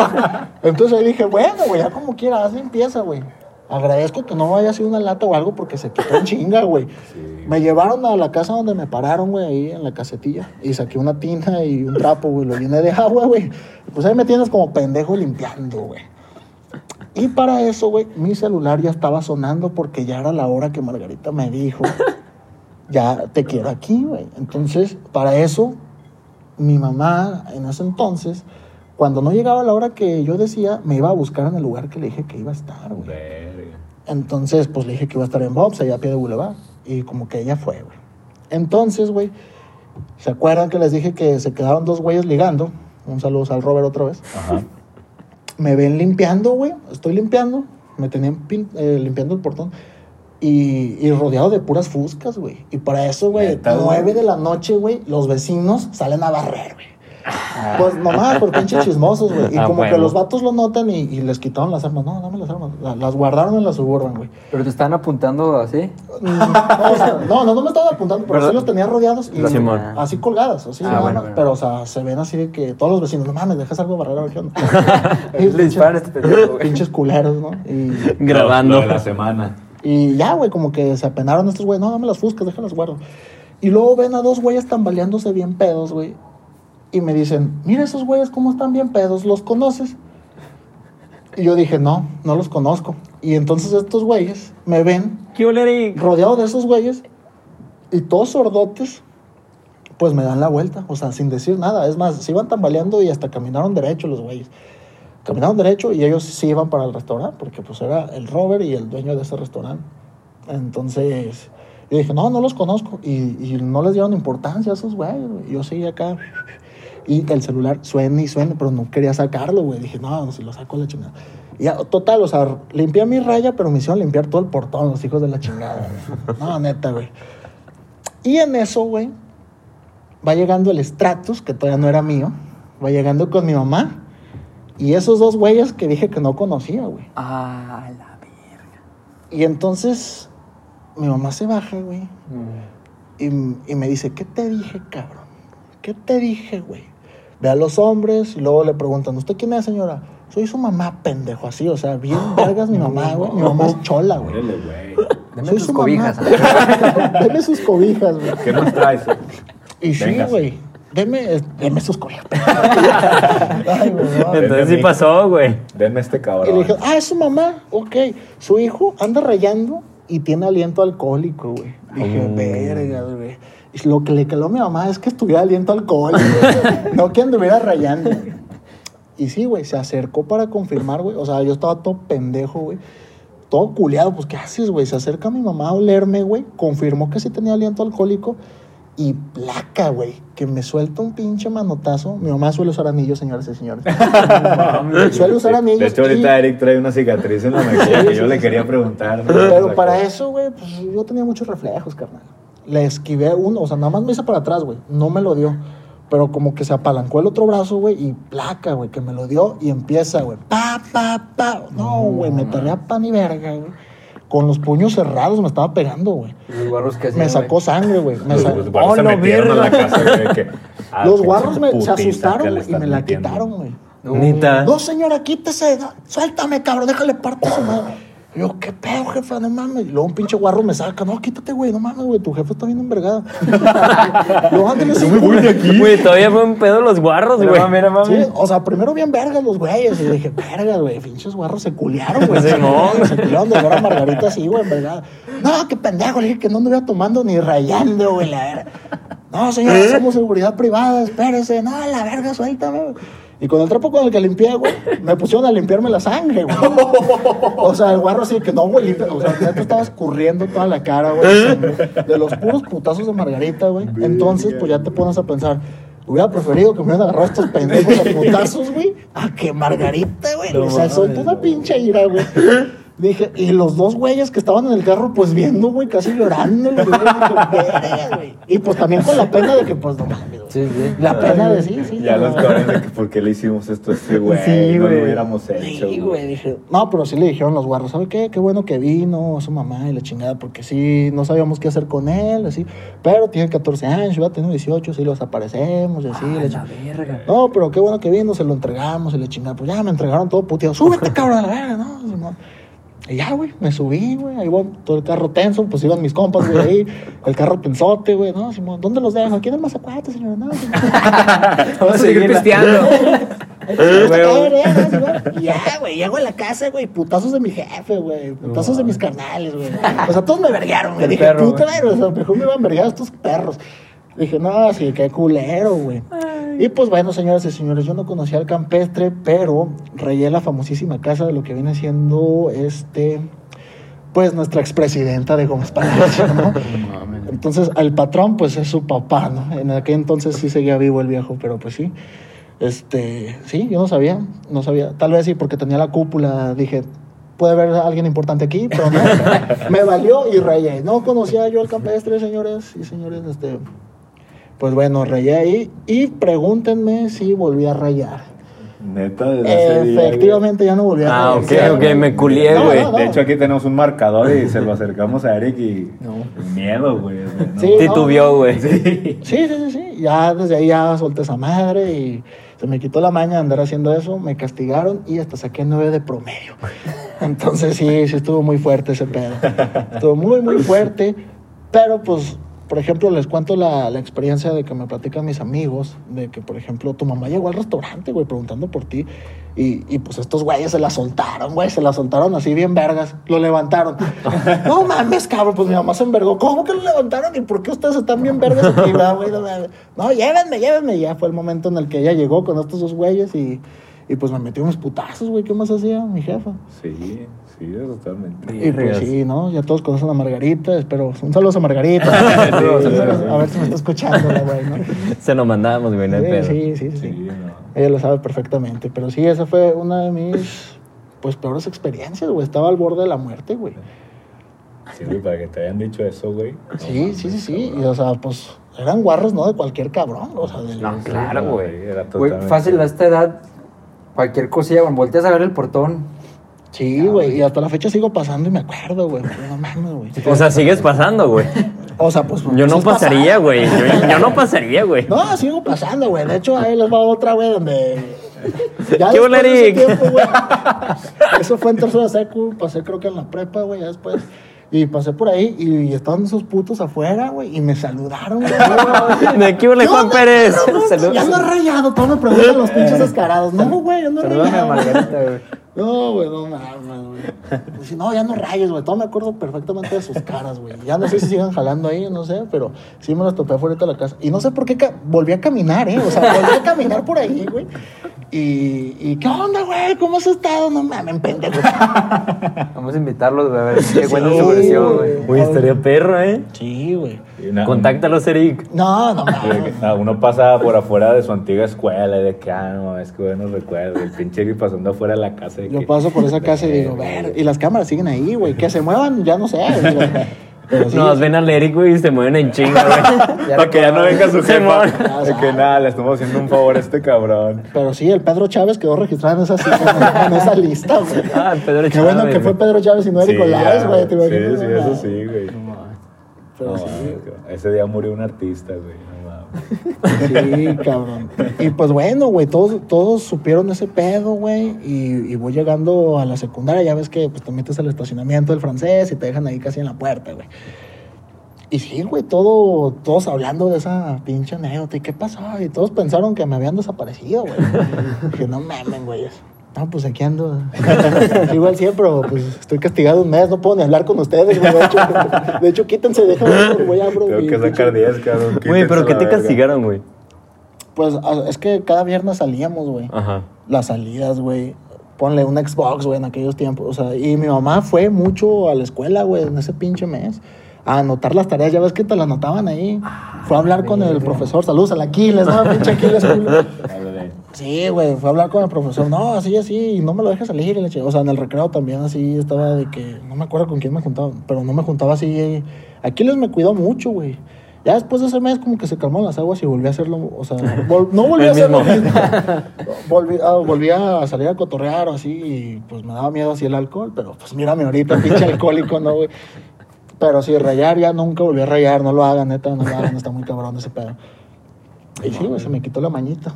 Entonces ahí dije, bueno, güey, ya como quiera, haz limpieza, güey. Agradezco que no haya sido una lata o algo porque se quitó en chinga, güey. Me llevaron a la casa donde me pararon, güey, ahí en la casetilla. Y saqué una tina y un trapo, güey. Lo llené de agua, güey. Pues ahí me tienes como pendejo limpiando, güey. Y para eso, güey, mi celular ya estaba sonando porque ya era la hora que Margarita me dijo, [LAUGHS] ya te quiero aquí, güey. Entonces, para eso, mi mamá en ese entonces, cuando no llegaba la hora que yo decía, me iba a buscar en el lugar que le dije que iba a estar, güey. Entonces, pues le dije que iba a estar en Bob's, allá a pie de Boulevard. Y como que ella fue, güey. Entonces, güey, ¿se acuerdan que les dije que se quedaron dos güeyes ligando? Un saludo al Robert otra vez. Ajá. [LAUGHS] Me ven limpiando, güey. Estoy limpiando. Me tenían pin- eh, limpiando el portón. Y, y rodeado de puras fuscas, güey. Y para eso, güey, nueve de la noche, güey, los vecinos salen a barrer, güey. Pues nomás por pinche chismosos, güey. Y Ah, como que los vatos lo notan y, y les quitaron las armas. No, dame las armas. La- Las guardaron en la suburban, güey. Pero te estaban apuntando así. Mm, No, o sea, no, no, no me estaban apuntando, pero sí los tenía rodeados y Simón. así colgadas, así, Ah, bueno, bueno. pero o sea, se ven así de que todos los vecinos, no mames, dejas algo barrer a ver qué onda. [LAUGHS] Y Le disparan este pendejo, güey. pinches culeros, ¿no? Y, Grabando. Lo de la semana. y ya, güey, como que se apenaron estos güeyes, no, dame las fuscas, déjalas guardo. Y luego ven a dos güeyes tambaleándose bien pedos, güey. Y me dicen, mira esos güeyes cómo están bien pedos, ¿los conoces? Y yo dije, no, no los conozco. Y entonces estos güeyes me ven rodeado de esos güeyes y todos sordotes, pues me dan la vuelta, o sea, sin decir nada. Es más, se iban tambaleando y hasta caminaron derecho los güeyes. Caminaron derecho y ellos sí iban para el restaurante, porque pues era el Robert y el dueño de ese restaurante. Entonces, yo dije, no, no los conozco. Y, y no les dieron importancia a esos güeyes. güey. Yo seguí acá. Y el celular suena y suena, pero no quería sacarlo, güey. Dije, no, si lo saco la chingada. Y ya, total, o sea, limpié mi raya, pero me hicieron limpiar todo el portón, los hijos de la chingada. güey. [LAUGHS] No, neta, güey. Y en eso, güey, va llegando el Stratus, que todavía no era mío. Va llegando con mi mamá. Y esos dos güeyes que dije que no conocía, güey. Ah, la verga. Y entonces mi mamá se baja, güey. y, y me dice, ¿qué te dije, cabrón? ¿Qué te dije, güey? Ve a los hombres y luego le preguntan, ¿usted quién es, señora? Soy su mamá, pendejo, así, o sea, bien [LAUGHS] vergas mi mamá, güey. Mi mamá es chola, güey. Güey. Deme Soy tus su cobijas. [LAUGHS] mamá. Deme sus cobijas, güey. ¿Qué más traes? Y sí, güey. Deme, deme sus cobijas. [LAUGHS] Ay, güey, no. Entonces sí pasó, güey. Denme este Y le cabrón. dije, ah, es su mamá, ok. Su hijo anda rayando y tiene aliento alcohólico, güey. Dije, verga, güey. Y lo que le caló a mi mamá es que estuviera aliento alcohólico, güey. [LAUGHS] no que anduviera rayando. Y sí, güey, se acercó para confirmar, güey. O sea, yo estaba todo pendejo, güey. Todo culeado, pues, ¿qué haces, güey? Se acerca mi mamá a olerme, güey. Confirmó que sí tenía aliento alcohólico. Y placa, güey, que me suelta un pinche manotazo. Mi mamá suele usar anillos, señores y señores. [LAUGHS] suele usar anillos. De hecho, y- ahorita Eric trae una cicatriz en la mejilla que yo le quería preguntar. Pero para eso, güey, pues yo tenía muchos reflejos, carnal. Le esquivé uno, o sea, nada más me hice para atrás, güey. No me lo dio. Pero como que se apalancó el otro brazo, güey, y placa, güey, que me lo dio y empieza, güey. Pa, pa, pa. No, güey, me taré a pan y verga, güey. Con los puños cerrados me estaba pegando, güey. Los guarros que hacían, Me sacó güey. sangre, güey. Me Los, sa- los guarros ¡Oh, se la metieron a la verga! casa, güey. que, [LAUGHS] ah, Los guarros me, se asustaron y me la metiendo. quitaron, güey. Nita. No, señora, quítese. no, suéltame, cabrón, déjale parto a su madre. Y yo, ¿qué pedo, jefa? No mames. Y luego un pinche guarro me saca. No, quítate, güey. No mames, güey. Tu jefe está bien envergado. [LAUGHS] luego, ándale, sí, güey. Güey, todavía fue un pedo los guarros, güey. mami, mira, mami. Sí, o sea, primero bien vergas los güeyes. Y dije, vergas, güey. Pinches guarros se culiaron, güey. Simón. [LAUGHS] Se culiaron de ver a Margarita así, güey, envergada. No, qué pendejo. Le dije que no anduviera tomando ni rayando, güey, la verga. No, señora, somos seguridad privada. Espérese. No, la verga, suéltame, güey. Y con el trapo con el que limpié, güey, me pusieron a limpiarme la sangre, güey. O sea, el guarro así que no, güey, limpia. O sea, ya te estaba escurriendo toda la cara, güey. de sangre, De los puros putazos de Margarita, güey. Entonces, pues ya te pones a pensar. Hubiera preferido que me hubieran agarrado estos pendejos a putazos, güey, a que Margarita, güey. o sea, son toda pinche ira, güey. Dije, y los dos güeyes que estaban en el carro, pues viendo, güey, casi llorando, güey. Y pues también con la pena de que, pues, no mames, güey. Sí, sí. La pena de sí, sí. Ya los cabrones de que por qué le hicimos esto a este güey. Sí, no güey. lo hubiéramos hecho. Sí, güey, dije. No, pero sí le dijeron los guarros, ¿sabe qué? Qué bueno que vino su mamá y la chingada, porque sí, no sabíamos qué hacer con él, así. Pero tiene 14 años, yo tener 18, sí los aparecemos y así. la la chingada. verga. No, pero qué bueno que vino, se lo entregamos y le chingada. Pues ya me entregaron todo puteado. Súbete, cabrón, a la verga, ¿no? Y ya, güey, me subí, güey. Ahí voy, todo el carro tenso, pues iban mis compas, güey, ahí. [LAUGHS] El carro tensote, güey, ¿no? Simón, ¿dónde los dejo? Aquí en el Mazacuate, señor. No. [LAUGHS] Vamos a seguir pisteando. [LAUGHS] Y ya, güey, llego a la casa, güey, putazos de mi jefe, güey, putazos de mis carnales, güey. O sea, todos me verguearon, güey. Dije, perro, puta, madre, o sea, mejor me iban a verguear estos perros. Dije, no, sí, qué culero, güey. Y pues bueno, señoras y señores, yo no conocía al campestre, pero rayé la famosísima casa de lo que viene siendo este, pues nuestra expresidenta de Gómez Palacio, ¿no? [LAUGHS] Entonces, al patrón, pues es su papá, ¿no? En aquel entonces sí seguía vivo el viejo, pero pues sí. Este, sí, yo no sabía, no sabía. Tal vez sí, porque tenía la cúpula, dije, puede haber alguien importante aquí, pero no. [LAUGHS] Me valió y rayé. No conocía yo al campestre, señores y señores, este. Pues bueno, rayé ahí y pregúntenme si volví a rayar. Neta, desde ese día, Efectivamente, ya no volví a Ah, rayar. ok, ok, me culié, No, güey. no. De hecho, aquí tenemos un marcador y se lo acercamos a Eric y. Miedo, güey. ¿no? Sí. Titubeó, güey. Sí. Sí, sí, sí, sí. Ya desde ahí ya solté esa madre y se me quitó la maña de andar haciendo eso, me castigaron y hasta saqué nueve de promedio. [LAUGHS] Entonces sí, sí estuvo muy fuerte ese pedo. Estuvo muy, muy fuerte. Pero pues, por ejemplo, les cuento la, la experiencia de que me platican mis amigos, de que, por ejemplo, tu mamá llegó al restaurante, güey, preguntando por ti. Y, y, pues estos güeyes se la soltaron, güey, se la soltaron así bien vergas, lo levantaron. [LAUGHS] No mames, cabrón, pues mi mamá se envergó. ¿Cómo que lo levantaron? ¿Y por qué ustedes están bien vergas aquí? Güey, no, llévenme, llévenme. Y ya fue el momento en el que ella llegó con estos dos güeyes y, y pues me metió unos putazos, güey. ¿Qué más hacía mi jefa? Sí, sí, totalmente. Y pues sí, ¿no? Ya todos conocen a Margarita, espero. Un saludo a Margarita. [LAUGHS] a ver si me está escuchando la güey, ¿no? [LAUGHS] Se lo mandamos, güey, no hay Sí, sí, sí, sí. Sí, no. Ella lo sabe perfectamente. Pero sí, esa fue una de mis pues peores experiencias, güey. Estaba al borde de la muerte, güey. Sí, güey, para que te hayan dicho eso, güey. No Sí, mames, sí, sí, sí. Y, o sea, pues eran guarros, ¿no? De cualquier cabrón. O sea, del- No, claro, güey. Era Güey, totalmente- fácil a esta edad, cualquier cosilla, cuando volteas a ver el portón. Sí, güey. Y hasta la fecha sigo pasando y me acuerdo, güey. No mames, güey. O sea, sigues pasando, güey. O sea, pues. Yo no pasaría, güey. Yo, yo no pasaría, güey. No, sigo pasando, güey. De hecho, ahí les va otra, güey, donde. [LAUGHS] Ya ¿Qué después hola, de ese Eric? tiempo, güey, Eso fue en tercera secu, pasé creo que en la prepa, güey, ya después. Y pasé por ahí y, estaban esos putos afuera, güey, y me saludaron, güey. [LAUGHS] ¿De qué huele ¿Qué Juan Pérez? perro? Salud. Ya ando rayado, todos me preguntan los [LAUGHS] pinches descarados. No, güey, ando Salúdame a rayado. Margarita, güey. No, güey, no mames, güey. No, ya no rayes, güey. Todo me acuerdo perfectamente de sus caras, güey. Ya no sé si sigan jalando ahí, no sé, pero sí me los topé afuera de la casa. Y no sé por qué volví a caminar, ¿eh? O sea, volví a caminar por ahí, güey. Y, y, ¿qué onda, güey? ¿Cómo has estado? No mames, pendejo. Vamos a invitarlos, güey, a ver qué Sí, su versión, güey. güey. Uy, estaría perro, ¿eh? Sí, güey. Una- Contáctalos, Eric. No, no ah, [LAUGHS] uno pasa por afuera de su antigua escuela y de que, ah, no, es que buenos recuerdos. El pinche Eric pasando afuera de la casa. De Yo que, paso por esa casa y digo, ver, y las cámaras siguen ahí, güey. Que se muevan, ya no sé. digo, [LAUGHS] Pero sí, No, ven al Eric, güey, y se mueven en chinga, güey. [LAUGHS] Para que ya no venga su jefa. De que nada, le estamos haciendo un favor a este cabrón. Pero sí, el Pedro Chávez quedó registrado en esa, en esa lista, güey. Ah, Pedro Qué bueno Chávez, que fue. Pedro Chávez y no Eric Olaz, ya, güey. ¿te Sí, sí, No, eso no. sí, güey. Pero No, sí. Ese día murió un artista, güey. No mames. Sí, cabrón. Y pues bueno, güey, todos, todos supieron ese pedo, güey. Y, y voy llegando a la secundaria, ya ves que pues, te metes al estacionamiento del francés y te dejan ahí casi en la puerta, güey. Y sí, güey, todo, todos hablando de esa pinche anécdota. ¿Y qué pasó? Y todos pensaron que me habían desaparecido, güey. [LAUGHS] Dije, no mamen, güey. No, pues aquí ando. [LAUGHS] Igual siempre, pues estoy castigado un mes, no puedo ni hablar con ustedes, güey. De hecho, [LAUGHS] de hecho quítense, déjame, voy a abro Tengo mi que sacar 10, cabrón. Güey, pero ¿qué te verga. castigaron, güey? Pues es que cada viernes salíamos, güey. Ajá. Las salidas, güey. Ponle un Xbox, güey, en aquellos tiempos. O sea, y mi mamá fue mucho a la escuela, güey, en ese pinche mes. A anotar las tareas, ya ves que te las anotaban ahí. fue a hablar con el profesor. Saludos al Aquiles, ¿no? Pinche Aquiles. culo. [LAUGHS] Sí, güey, fue a hablar con el profesor. No, así, así, no me lo dejes salir. O sea, en el recreo también así estaba de que, no me acuerdo con quién me juntaba, pero no me juntaba así. Aquiles me cuidó mucho, güey. Ya después de ese mes como que se calmaron las aguas y volví a hacerlo, o sea, [LAUGHS] vol- no volví a El hacer lo mismo. mismo. volví, ah, volví a salir a cotorrear o así y pues me daba miedo así el alcohol, pero pues mírame ahorita, pinche alcohólico, ¿no, güey? Pero sí, rayar ya nunca volví a rayar, no lo hagan, neta, no lo hagan, está muy cabrón ese pedo. Y sí, güey, se me quitó la mañita.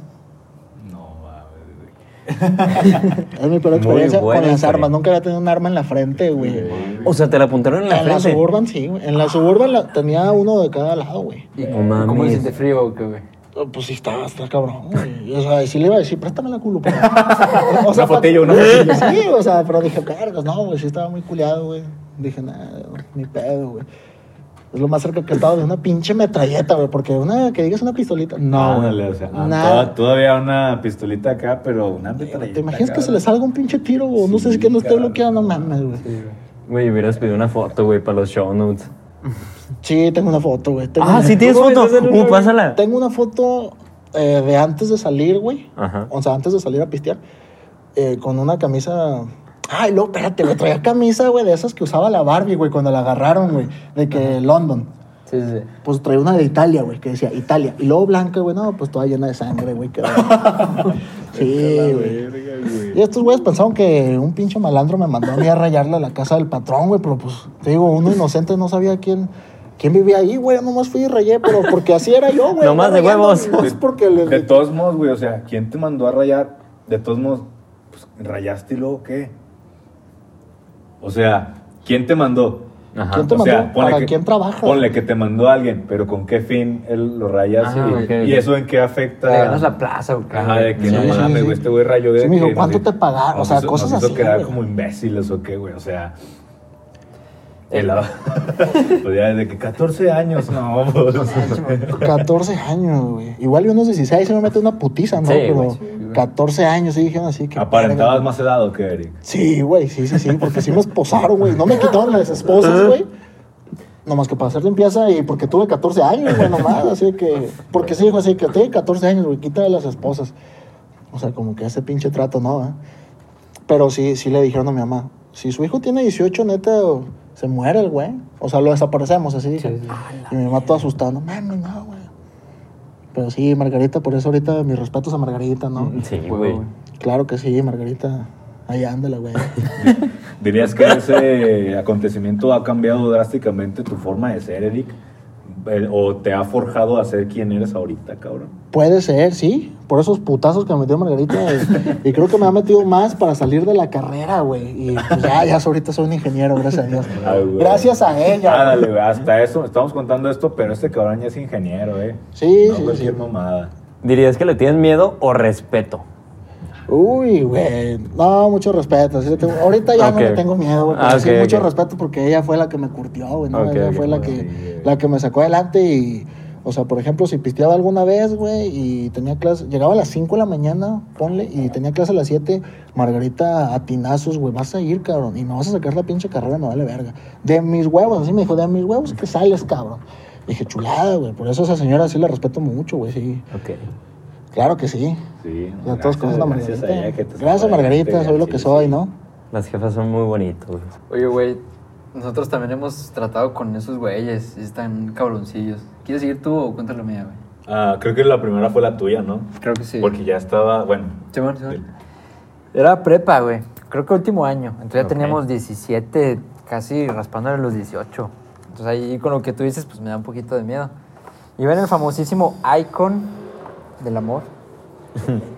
[LAUGHS] Es mi peor experiencia con las armas. Nunca había tenido un arma en la frente, güey. O sea, te la apuntaron en la En la frente. Suburban, sí, güey. En la Suburban la- tenía uno de cada lado, güey. ¿Y No mames. ¿Cómo siente frío o qué, güey? Oh, Pues sí, estaba, está cabrón, güey. O sea, sí le iba a decir, préstame la culo, pero... [LAUGHS] o Una fotillo, una fotillo. [LAUGHS] Sí, o sea, pero dije, vergas, no, güey, sí estaba muy culiado, güey. Dije, nada, ni pedo, güey. Es lo más cerca que he estado de una pinche metralleta, güey, porque una, que digas una pistolita, no, güey. Ándale, o sea, ah, Nada. toda- todavía una pistolita acá, pero una metralleta. ¿Te imaginas que se le salga un pinche tiro o no sé si Sí, que no esté bloqueado? No mames, güey. Güey, hubieras pedido una foto, güey, para los show notes. Sí, tengo una foto, güey. Tengo Ah, una- sí tienes ¿Cómo foto. Uh, pásala. Tengo una foto eh, de antes de salir, güey. Ajá. O sea, antes de salir a pistear. eh, con una camisa. Ay, luego, espérate, güey. Traía camisa, güey, de esas que usaba la Barbie, güey, cuando la agarraron, güey. De que London. Sí, sí, sí. Pues traía una de Italia, güey, que decía Italia. Y luego blanca, güey, no, pues toda llena de sangre, güey. quedó. [LAUGHS] sí, güey. Y estos güeyes pensaron que un pinche malandro me mandó a mí a rayarle a la casa del patrón, güey, pero pues, te digo, uno inocente no sabía quién, quién vivía ahí, güey. Yo nomás fui y rayé, pero porque así era yo, güey. Nomás de huevos. No es porque le... De todos modos, güey, o sea, ¿quién te mandó a rayar? De todos modos, pues, ¿rayaste y luego qué? O sea, ¿quién te mandó? Ajá. ¿Quién te o mandó? sea, ¿Para que- quién trabaja? Ponle que te mandó alguien, pero ¿con qué fin él lo rayas? Y, eso en qué afecta? Le ganas la plaza o qué. Ajá, de que Sí, no sí, mames, sí. güey, este güey rayó de Sí, me dijo, que ¿cuánto nos te pagaron? nos O sea, hizo- cosas nos hizo así, quedar güey. como imbéciles o qué, güey, o sea... [LAUGHS] el- [LAUGHS] pues ya desde que 14 años, no, pues... 14 años, güey. Igual y unos 16 se me mete una putiza, ¿no? Sí, Pero güey, 14 años, sí dijeron así que... Aparentabas verga. más edad o qué, Eric. Sí, güey, sí, sí, sí, porque sí me esposaron, güey. No me quitaron las esposas, güey. Nomás que para hacer limpieza y porque tuve 14 años, güey, nomás. [LAUGHS] Así que. Porque sí, dijo así, que tiene 14 años, güey, quita las esposas. O sea, como que ese pinche trato, ¿no? eh? Pero sí, sí le dijeron a mi mamá: si su hijo tiene 18, neta, se muere el güey. O sea, lo desaparecemos, así dije. Sí, sí. Y mi mamá toda asustada: no mames, no, güey. Pero sí, Margarita, por eso ahorita mis respetos a Margarita, ¿no? Sí, Huevo, güey. güey. Claro que sí, Margarita. Ahí ándala, güey. [LAUGHS] ¿Dirías que ese acontecimiento ha cambiado drásticamente tu forma de ser, Eric? Eh, o te ha forjado a ser quien eres ahorita, cabrón. Puede ser, sí. Por esos putazos que me metió Margarita. y, y creo que me ha metido más para salir de la carrera, güey. Y pues ya, ya ahorita soy un ingeniero, gracias a Dios. Ay, [LAUGHS] güey. Gracias a ella. Ándale, güey, hasta eso, estamos contando esto, pero este cabrón ya es ingeniero, eh. Sí, no sí, cualquier sí. mamada. ¿Dirías que le tienes miedo o respeto? Uy, güey. No, mucho respeto. sí tengo- Ahorita ya no le tengo miedo, güey. Ah, sí, mucho respeto porque ella fue la que me curtió, güey. ¿no? Ella fue la que, la que me sacó adelante y. O sea, por ejemplo, si pisteaba alguna vez, güey, y tenía clase, llegaba a las 5 de la mañana, ponle, y tenía clase a las 7, Margarita, a tinazos, güey, vas a ir, cabrón, y no vas a sacar la pinche carrera, me vale verga. De mis huevos, así me dijo, de mis huevos que sales, cabrón. Dije, chulada, güey, por eso a esa señora sí la respeto mucho, güey, sí. Ok. Claro que sí. Sí. Todos a gracias Margarita. ella que te Gracias, sacó Margarita, soy lo que sí, soy, sí. ¿no? Las jefas son muy bonitos. güey. Oye, güey, nosotros también hemos tratado con esos güeyes y están cabroncillos. ¿Quieres seguir tú o cuéntale la mía, güey? Ah, creo que la primera fue la tuya, ¿no? Creo que sí. Porque ya estaba, bueno. Simón, Simón. Era prepa, güey. Creo que último año. Entonces ya teníamos 17, casi raspándole los 18. Entonces ahí con lo que tú dices, pues me da un poquito de miedo. Iba en el famosísimo Icon del amor.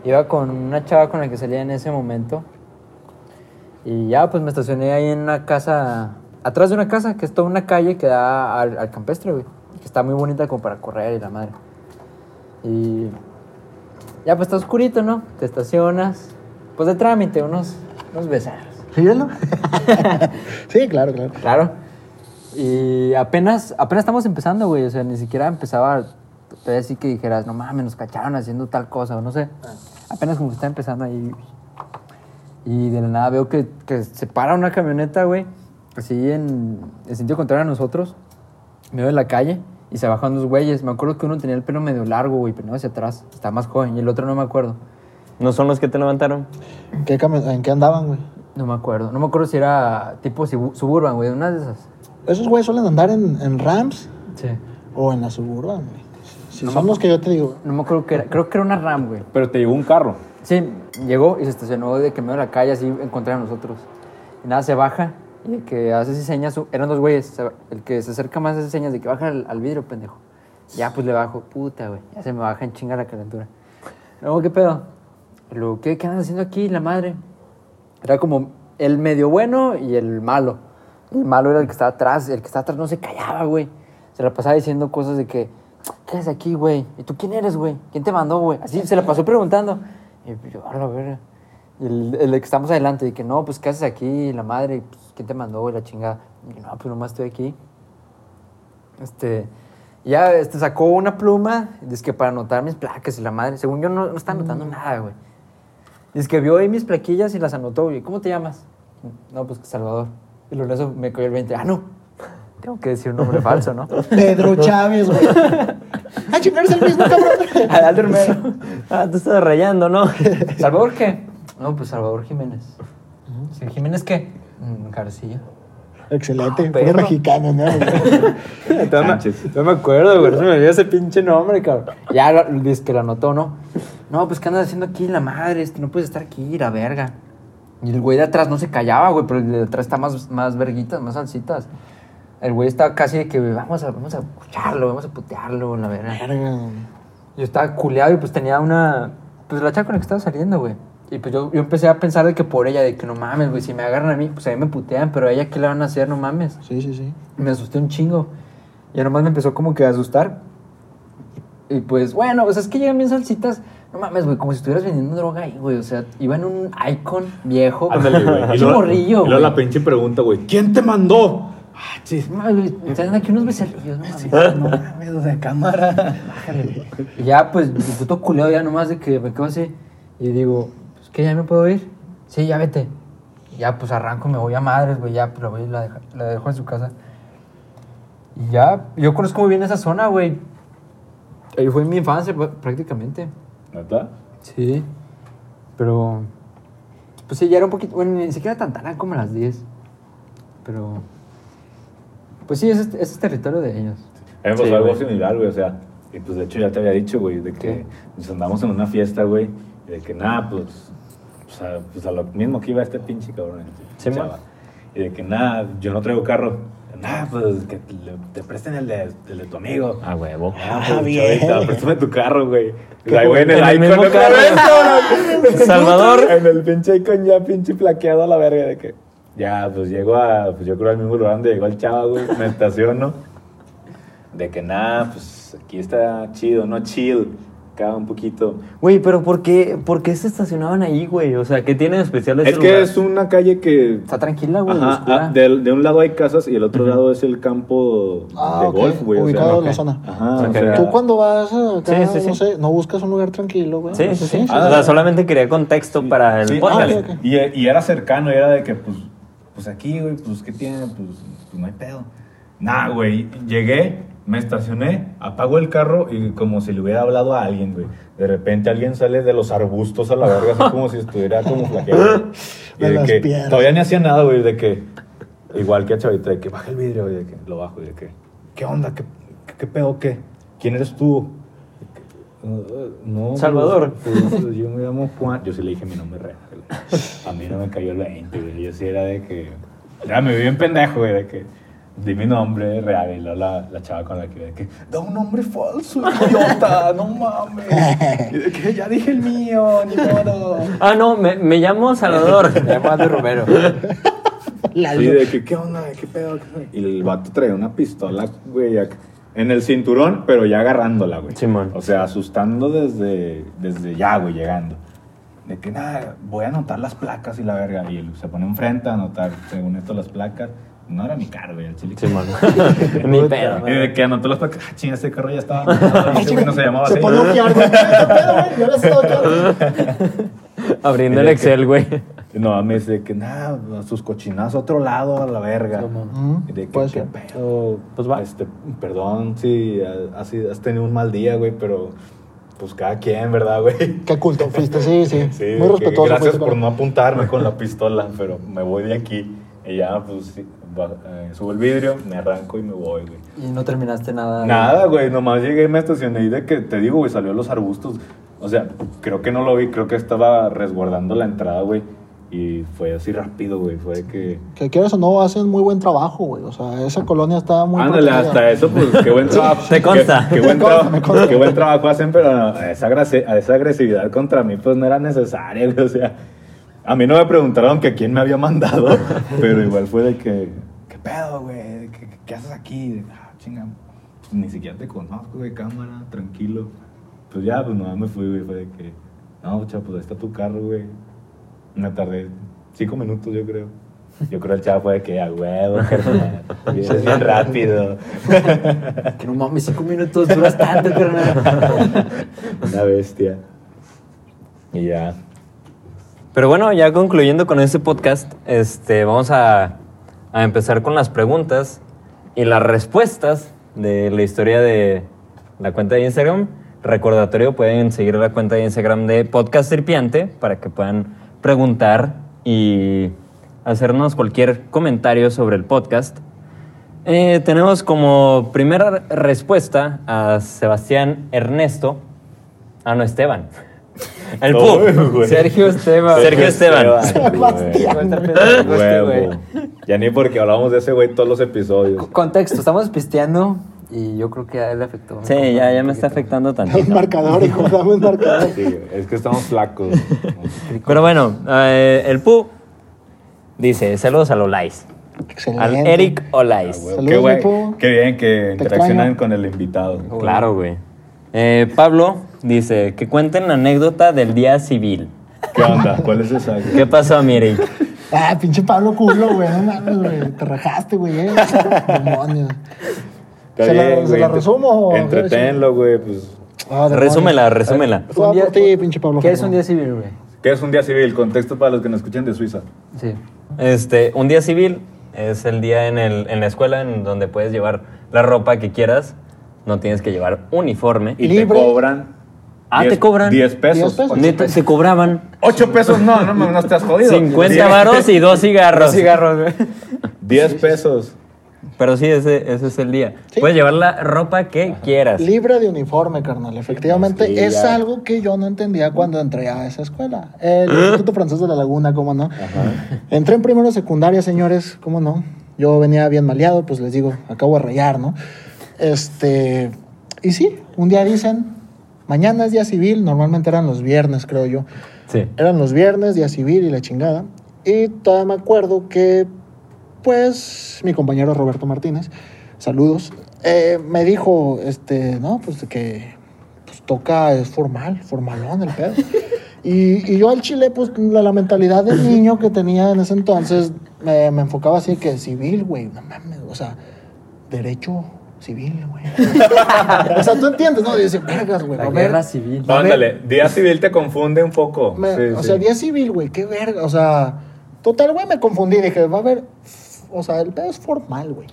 Iba con una chava con la que salía en ese momento. Y ya, pues me estacioné ahí en una casa, atrás de una casa, que es toda una calle que da al, al campestre, güey. Que está muy bonita como para correr y la madre. Y ya, pues está oscurito, ¿no? Te estacionas. Pues de trámite, unos, unos besaros. [LAUGHS] Sí, claro, claro. Claro. Y apenas, apenas estamos empezando, güey. O sea, ni siquiera empezaba todavía así que dijeras, no mames, nos cacharon haciendo tal cosa, o no sé. Apenas como que está empezando ahí. Y de la nada veo que, que se para una camioneta, güey. Así en el sentido contrario a nosotros. Me veo en la calle y se bajan dos güeyes. Me acuerdo que uno tenía el pelo medio largo, güey, pero no hacia atrás. Estaba más joven y el otro no me acuerdo. ¿No son los que te levantaron? ¿Qué cami- ¿En qué andaban, güey? No me acuerdo. No me acuerdo si era tipo Subu- Suburban, güey, una de esas. Esos güeyes suelen andar en, en Rams Sí. o en la Suburban, güey. Si son los que yo te digo. No me acuerdo qué era. Creo que era una Ram, güey. Pero te llegó un carro. Sí, llegó y se estacionó de que medio de la calle, así encontré a nosotros. Y nada, se baja y el que hace así señas, eran dos güeyes. El que se acerca más hace señas de que baja al, al vidrio, pendejo. Ya, pues le bajo, puta, güey. Ya se me baja en chinga la calentura. Luego, ¿qué pedo? Luego, ¿qué, ¿qué andas haciendo aquí, la madre? Era como el medio bueno y el malo. El malo era el que estaba atrás. El que estaba atrás no se callaba, güey. Se la pasaba diciendo cosas de que, ¿qué haces aquí, güey? ¿Y tú quién eres, güey? ¿Quién te mandó, güey? Así se la pasó preguntando. Y yo, a la verga. Y el, el que estamos adelante, de que no, pues, ¿qué haces aquí? La madre, pues, ¿quién te mandó, güey? La chingada. Y yo, no, pues, nomás estoy aquí. Este, ya este, sacó una pluma, dice que para anotar mis placas y la madre. Según yo, no, no está anotando nada, güey. Dice que vio ahí mis plaquillas y las anotó, güey. ¿Cómo te llamas? No, pues Salvador. Y luego eso me cogió el 20. Ah, no. Tengo que decir un nombre [LAUGHS] falso, ¿no? Pedro Chávez, güey. ¡Ah, chingar, es el mismo, cabrón! [LAUGHS] Romero. Ah, te estás rayando, ¿no? [LAUGHS] ¿Salvador qué? No, pues Salvador Jiménez. Sí, ¿Jiménez qué? Mm, García. Excelente, Ah, puro perro. mexicano, ¿no? No me acuerdo, güey. No se me olvidó ese pinche nombre, cabrón. Ya dice que lo anotó, ¿no? No, pues ¿qué andas haciendo aquí, la madre? Este, no puedes estar aquí, la verga. Y el güey de atrás no se callaba, güey, pero el de atrás está más, más verguitas, más salsitas. El güey estaba casi de que vamos a, vamos a escucharlo, vamos a putearlo, la verga. Verga. Yo estaba culeado y pues tenía una. Pues la chava con la que estaba saliendo, güey. Y pues yo, yo empecé a pensar de que por ella, de que no mames, güey, si me agarran a mí, pues a mí me putean, pero a ella, ¿qué le van a hacer? No mames. Sí, sí, sí. Y me asusté un chingo. Y nomás me empezó como que a asustar. Y pues, bueno, o sea, es que llegan bien salsitas. No mames, güey, como si estuvieras vendiendo droga ahí, güey. O sea, iba en un icon viejo. Ándale, güey. [LAUGHS] Es Y morrillo, Y luego güey. la pinche pregunta, güey. ¿Quién te mandó? Ah, mames, güey, están aquí unos becerrillos, no mames. No mames, de cámara. Y ya, pues, mi puto culeo ya nomás de que me quedo así. Y digo, pues, ¿qué, ya me puedo ir? Sí, ya vete. Y ya, pues, arranco, me voy a madres, güey, ya, pues, la voy y la, deja- la dejo en su casa. Y ya, yo conozco muy bien esa zona, güey. Ahí fue mi infancia, pr- prácticamente. ¿Neta? Sí. Pero, pues sí, ya era un poquito, bueno, ni siquiera tan tarde como las 10. Pero, pues sí, ese, es- ese es territorio de ellos. A mí me pasó Sí, algo güey. similar, güey. O sea, y pues de hecho ya te había dicho, güey, de que ¿Qué? nos andamos en una fiesta, güey, y de que nada, pues, o sea, pues a lo mismo que iba este pinche cabrón. Sí, chava. Y de que nada, yo no traigo carro. Nah, pues que te, te presten el de, el de tu amigo. A huevo. Ah, Ah, pues, bien. chavita, préstame tu carro, güey. Ahí, güey, en el En el Icon, carro. cabrón. [LAUGHS] Salvador. En el pinche Icon ya pinche plaqueado a la verga de que... Ya, pues llego a... Pues yo creo al mismo lugar donde llegó el chavo, güey. Me estaciono. De que nada, pues aquí está chido, no chill. Acá un poquito. Güey, pero ¿por qué, ¿por qué se estacionaban ahí, güey? O sea, ¿qué tiene de especial ese Es que lugar? es una calle que... Está tranquila, güey. Ajá, oscura. ah, de, de un lado hay casas y el otro lado es el campo Ah, de ok, golf, güey. o ubicado sea, en la ok. zona. Ajá, Ok, o sea, Tú cuando vas acá, Sí, sí, sí. no sé, no buscas un lugar tranquilo, güey. Sí, sí, sí. Ah. o sea, solamente quería contexto para el Sí, podcast. ándale. ok, ok. Y, y era cercano, y era de que, pues, pues aquí, güey, pues, ¿qué tiene? Pues, pues no hay pedo. Nah, güey, llegué, me estacioné, apago el carro y como si le hubiera hablado a alguien, güey. De repente alguien sale de los arbustos a la verga, así como si estuviera como flaqueado. [LAUGHS] Y De que piedras. todavía ni hacía nada, güey, de que, igual que a Chavita, de que baja el vidrio, güey, de que lo bajo, y de que, ¿qué onda? ¿Qué, qué, qué pedo? ¿Qué? ¿Quién eres tú? Uh, no, Salvador. pues, pues, yo me [LAUGHS] llamo Juan. Yo sí le dije mi nombre real. A mí no me cayó el 20, güey. Yo sí era de que. Ya me vi bien pendejo, güey, de que. Di mi nombre real y luego la, la chava con la que iba de que. Da un nombre falso, idiota, no mames. Y de que ya dije el mío, ni modo. Ah, no, me, me llamo Salvador. [LAUGHS] Me llamo Aldo Romero. [LAUGHS] La Sí, de que, ¿qué onda? ¿Qué pedo? ¿Qué pedo? Y el vato traía una pistola, güey, acá, en el cinturón, pero ya agarrándola, güey. Simón. O sea, asustando desde, desde ya, güey, llegando. De que, nada, voy a anotar las placas y la verga. Y él se pone enfrente a anotar, según esto, las placas. No era mi carro, güey, el chile. Simón. [LAUGHS] Ni pedo. Y de que anotó las placas, ah, [LAUGHS] chinga, ese carro ya estaba anotado, y ese güey no se llamaba Se así. pone a ojear, güey. ¿Qué pedo, güey? Yo ojeando. [LAUGHS] Abriendo el de que- Excel, güey. No, me dice que nada, a sus cochinazos a otro lado, a la verga. De que, ¿qué ser. pedo? Pues va. Este, perdón, sí, has, has tenido un mal día, güey, pero pues cada quien, ¿verdad, güey? Qué culto fuiste, sí, sí. Sí, Muy respetuoso. Gracias fuiste por no apuntarme con la pistola, pero me voy de aquí. Y ya, pues, sí, eh, subo el vidrio, me arranco y me voy, güey. Y no terminaste nada. Nada, güey, nomás llegué y me estacioné y de que, te digo, güey, salió los arbustos. O sea, creo que no lo vi, creo que estaba resguardando la entrada, güey. Y fue así rápido, güey, fue de que... Que quieras o no, hacen muy buen trabajo, güey. O sea, esa colonia está muy Ándale, protegida. hasta eso, pues, qué buen trabajo. Te consta. Qué, qué buen Me consta, consta. qué buen trabajo hacen, pero no, esa, agresi- esa agresividad contra mí, pues, no era necesaria, güey. O sea, a mí no me preguntaron que quién me había mandado, [LAUGHS] pero igual fue de que, ¿qué pedo, güey? ¿Qué, haces aquí? De, ah, chinga, pues, ni siquiera te conozco, güey, cámara, tranquilo. Pues ya, pues, no, me fui, güey, fue de que, no, chavo, pues, ahí está tu carro, güey. Me tardé cinco minutos, yo creo. Yo creo el chavo fue de que, a huevo, carnal, vienes bien rápido. [LAUGHS] Que no mames, cinco minutos duras tanto, carnal. [LAUGHS] Una bestia. Y ya. Pero bueno, ya concluyendo con este podcast, este, vamos a, empezar con las preguntas y las respuestas de la historia de la cuenta de Instagram. Recordatorio, pueden seguir la cuenta de Instagram de Podcast Serpiente para que puedan preguntar y hacernos cualquier comentario sobre el podcast. Eh, tenemos como primera respuesta a Sebastián Ernesto. Ah, no, Esteban. El Pu. Uy, güey. Sergio Esteban. Sergio Esteban. Sebastián. Ya ni porque hablábamos de ese güey todos los episodios. Co- Contexto, estamos pisteando y yo creo que a él le afectó. Sí, ya, ya me está afectando Dame un tantito. marcador, hijo, dame un [LAUGHS] marcador. Sí, es que estamos flacos. Pero bueno, eh, el Pu dice, saludos a Olais. Excelente. Al Eric Olais. Saludos, qué, güey, qué bien que Te interaccionan extraño. con el invitado. Claro, güey. Eh, Pablo dice, que cuenten la anécdota del día civil. ¿Qué onda? ¿Cuál es esa? ¿Qué pasó, mi Eric? Ah, pinche Pablo culo, güey. No mames, güey. Te rajaste, güey. Eh. Demonios. Está ¿Se la- se güey, la entre- resumo o- Entretenlo, güey, pues. Ah, demonios. Resúmela, resúmela. Fue por ti, pinche Pablo. ¿Qué es un día civil, güey? ¿Qué es un día civil? Contexto para los que nos escuchan de Suiza. Sí. Este, un día civil es el día en, el, en la escuela en donde puedes llevar la ropa que quieras. No tienes que llevar uniforme. Y Libre. te cobran. Ah, ¿te 10 cobran? 10 pesos. 10 pesos. Neta, te cobraban 8 pesos, no, no, no, no estás jodido. 50 10 varos y dos cigarros. cigarros, güey. 10 pesos. Pero sí, ese, ese es el día. Sí. Puedes llevar la ropa que quieras. Libre de uniforme, carnal. Efectivamente, Sí, es ya. algo que yo no entendía cuando entré a esa escuela. El Instituto Francés de la Laguna, ¿cómo no? Entré en primero secundaria, señores, ¿cómo no? Yo venía bien maleado, pues les digo, acabo de rayar, ¿no? Este, y sí, un día dicen, mañana es día civil, normalmente eran los viernes, creo yo. Sí. Eran los viernes, día civil y la chingada. Y todavía me acuerdo que, pues, mi compañero Roberto Martínez, saludos, eh, me dijo, este, no, pues que pues, toca, es formal, formalón el pedo. [LAUGHS] Y, y yo al chile, pues, la, la mentalidad del niño que tenía en ese entonces, me, me enfocaba así que civil, güey, no mames, o sea, derecho civil, güey. [LAUGHS] o sea, tú entiendes, ¿no? Dice, vergas, güey, La a ver, guerra civil. Ándale, día civil te confunde un poco. me- Sí, o sí. sea, día civil, güey, qué verga. O sea, total, güey, me confundí. Dije, va a haber. O sea, el pedo es formal, güey.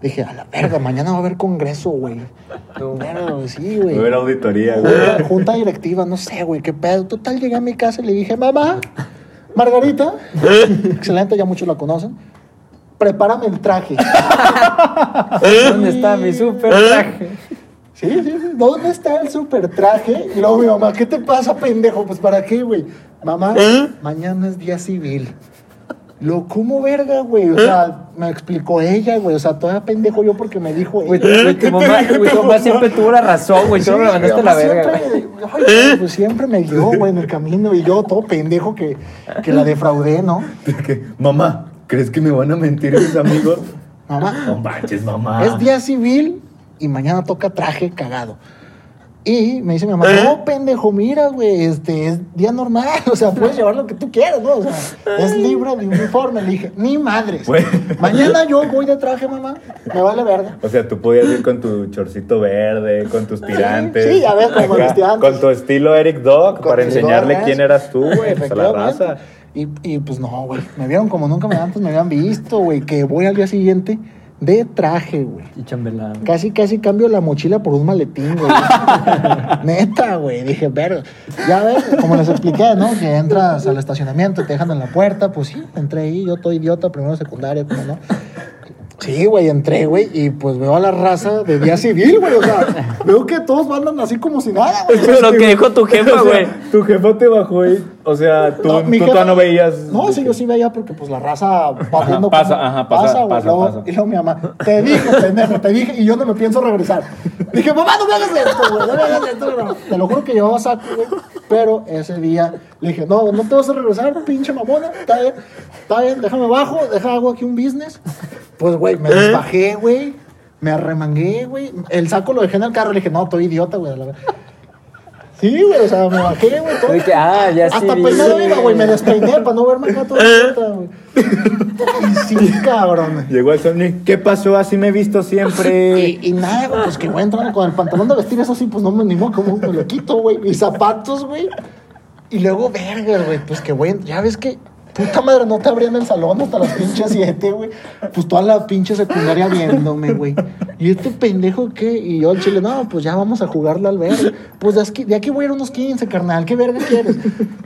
Dije, a la verga, mañana va a haber congreso, güey. [LAUGHS] Güey, sí, güey. Va a haber auditoría, güey. Junta, junta directiva, no sé, güey, qué pedo. Total, llegué a mi casa y le dije, mamá, Margarita, [LAUGHS] excelente, ya muchos la conocen. Prepárame el traje. [LAUGHS] ¿Dónde está mi super traje? Sí, sí, sí. ¿Dónde está el super traje? Y luego mi mamá, ¿qué te pasa, pendejo? Pues para qué, güey. Mamá, mañana es día civil. Lo, ¿cómo verga, güey? O sea, me explicó ella, güey. O sea, todavía pendejo yo porque me dijo Güey, tu mamá, güey, tu mamá siempre tuvo la razón, güey. Tú no me Sí, mandaste la verga, siempre, ay, güey, pues siempre me guió, güey, en el camino. Y yo, todo pendejo que, que la defraudé, ¿no? [LAUGHS] Que, Mamá, ¿crees que me van a mentir mis amigos? [LAUGHS] No Mamá, manches, mamá. es día civil y mañana toca traje cagado. Y me dice mi mamá, no, pendejo, mira, güey, este, es día normal, [LAUGHS] o sea, puedes llevar lo que tú quieras, ¿no? O sea, es libre de uniforme. Le dije, ni madres. Mañana yo voy de traje, mamá, me vale verga. O sea, tú podías ir con tu chorcito verde, con tus tirantes. sí, ya ves, como Acá, mis tirantes. Con tu estilo Eric Dog, Con para enseñarle gorras. quién eras tú, güey, pues a la raza. Y, y pues no, güey, me vieron como nunca me antes me habían visto, güey, que voy al día siguiente de traje, güey. Y chambelán. Casi, casi cambio la mochila por un maletín, güey. [LAUGHS] Neta, güey. Dije, verga. Ya ves, como les expliqué, ¿no? Que entras al estacionamiento, te dejan en la puerta. Pues sí, entré ahí. Yo todo idiota, primero secundaria, como no. Sí, güey, entré, güey, y pues veo a la raza de día civil, güey. O sea, [LAUGHS] veo que todos andan así como si nada, güey. Lo que dijo tu [LAUGHS] jefa, O sea, güey. tu jefa te bajó y, o sea, tú, No, tú jefa- no veías. No, sí, yo sí veía porque pues la raza va viendo pasa, cómo- ajá, pasa, güey. pasa, Luego- pasa. Y luego mi mamá, te dije, pendejo, te dije, y yo no me pienso regresar. Dije, mamá, no me hagas esto, güey, no me hagas esto. no. Te lo juro que llevaba saco, güey. Pero ese día le dije, no, no te vas a regresar, pinche mamona. Está bien, está bien, déjame bajo, deja hago aquí un business. Pues, güey, me desbajé, güey. Me arremangué, güey. El saco lo dejé en el carro. Le dije, no, estoy idiota, güey. A la verga". Sí, güey, o sea, me bajé, güey. todo. Oye, que, ah, ya Hasta sí, peinado sí. iba, güey. Me despeiné para no verme acá todo idiota, güey. Y sí, cabrón. Llegó el Sony. ¿Qué pasó? Así me he visto siempre. [LAUGHS] Y, y nada, güey, pues que voy entrando con el pantalón de vestir, eso sí, pues no me animo, como me lo quito, güey. Mis zapatos, güey. Y luego, verga, güey, pues que voy, ya ves que, puta madre, no te abrían el salón hasta las pinches siete, güey. Pues toda la pinche secundaria viéndome, güey. Y este pendejo, ¿qué? Y yo al chile, no, pues ya vamos a jugarle al verde. Pues de aquí, de aquí voy a ir unos 15, carnal, ¿qué verga quieres?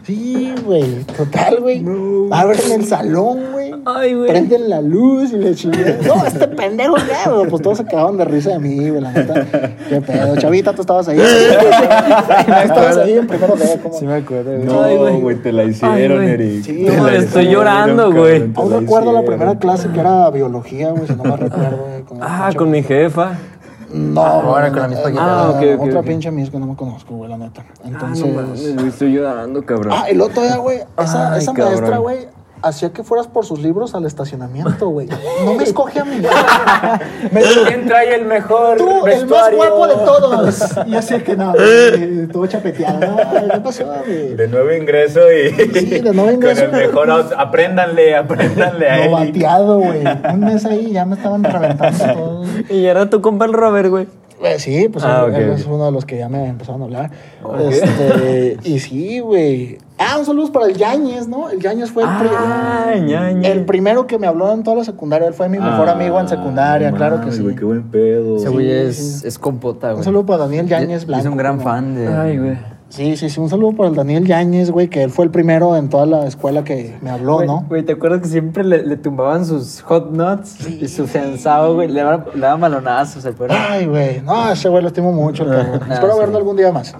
Sí, güey, total, güey. Abren el salón, güey. Ay, güey. Prenden la luz y le chingué. No, este pendejo, ¿qué? güey? Pues todos se quedaban de risa de mí, güey, la neta. Qué pedo. Chavita, tú estabas ahí. [LAUGHS] estabas ahí en primero de ¿cómo? Sí me acuerdo, güey. No, güey. güey, te la Ay, hicieron, güey. Eric. Sí, Te no, la estoy llorando, güey. Aún recuerdo la primera clase que era biología, güey, si no me recuerdo. una Ah, con mi jefa. No, ahora no, con la no, misma no, Ah, Otra ok. pinche mis que no me conozco, güey, la neta. Ah, Entonces. no mames, güey, estoy llorando, cabrón. Ah, el otro día, güey, esa, Ay, esa maestra, güey, hacía que fueras por sus libros al estacionamiento, güey. No me escoge a mí. [LAUGHS] Me dijo, ¿Quién trae el mejor tú, el más guapo de todos. Y así que no, güey, todo chapeteado. ¿Qué pasó, güey? De nuevo ingreso y. Sí, de nuevo ingreso. [LAUGHS] Con el mejor Apréndanle, apréndanle a No él. bateado, güey. [LAUGHS] Un mes ahí ya me estaban reventando todo. Y era tu compa el Robert, güey. Eh, sí, pues Ah, él, él es uno de los que ya me empezaron a hablar. Este, y sí, güey. Ah, un saludo para el Yañez, ¿no? El Yañez fue el, pri- Ah, el primero que me habló en toda la secundaria. Él fue mi mejor Ah, amigo en secundaria, no claro que sí. güey, qué buen pedo. Ese güey Sí, es, sí. es compota, güey. Un saludo para Daniel Yañez Es Blanco. un gran ¿no? fan de... Ay, güey. Sí, sí, sí. Un saludo para el Daniel Yañez, güey, que él fue el primero en toda la escuela que me habló, Güey, ¿no? Güey, ¿te acuerdas que siempre le, le tumbaban sus hot nuts y su sensado, güey? Le daban, le daban balonazos, ¿se acuerdan? Ay, güey. No, ese güey lo estimo mucho, cabrón. [LAUGHS] Ah, Espero sí. verlo algún día más.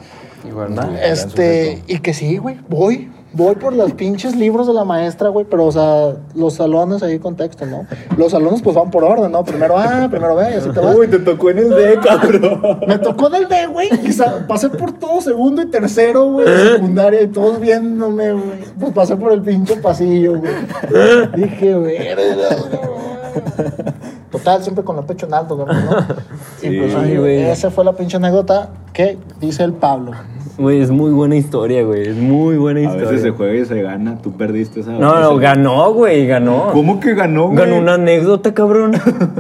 Igual, ¿no? Este, y que sí, güey, voy. voy por los pinches libros de la maestra, güey, pero, o sea, los salones ahí contexto, ¿no? Los salones, pues, van por orden, ¿no? Primero A, primero B, y así te vas. Uy, te tocó en el D, cabrón. Me tocó del D, güey, pasé por todo segundo y tercero, güey, de secundaria, y todos viéndome, güey. Pues pasé por el pinche pasillo, güey. Dije, verga, güey. Total, siempre con el pecho en alto, ¿no? [LAUGHS] Y pues, Ay, güey. esa fue la pinche anécdota que dice el Pablo. Güey, es muy buena historia, güey. Es muy buena A historia. veces se juega y se gana. Tú perdiste esa. No, no, esa- ganó, güey, ganó. ¿Cómo que ganó, güey? Ganó una anécdota, cabrón.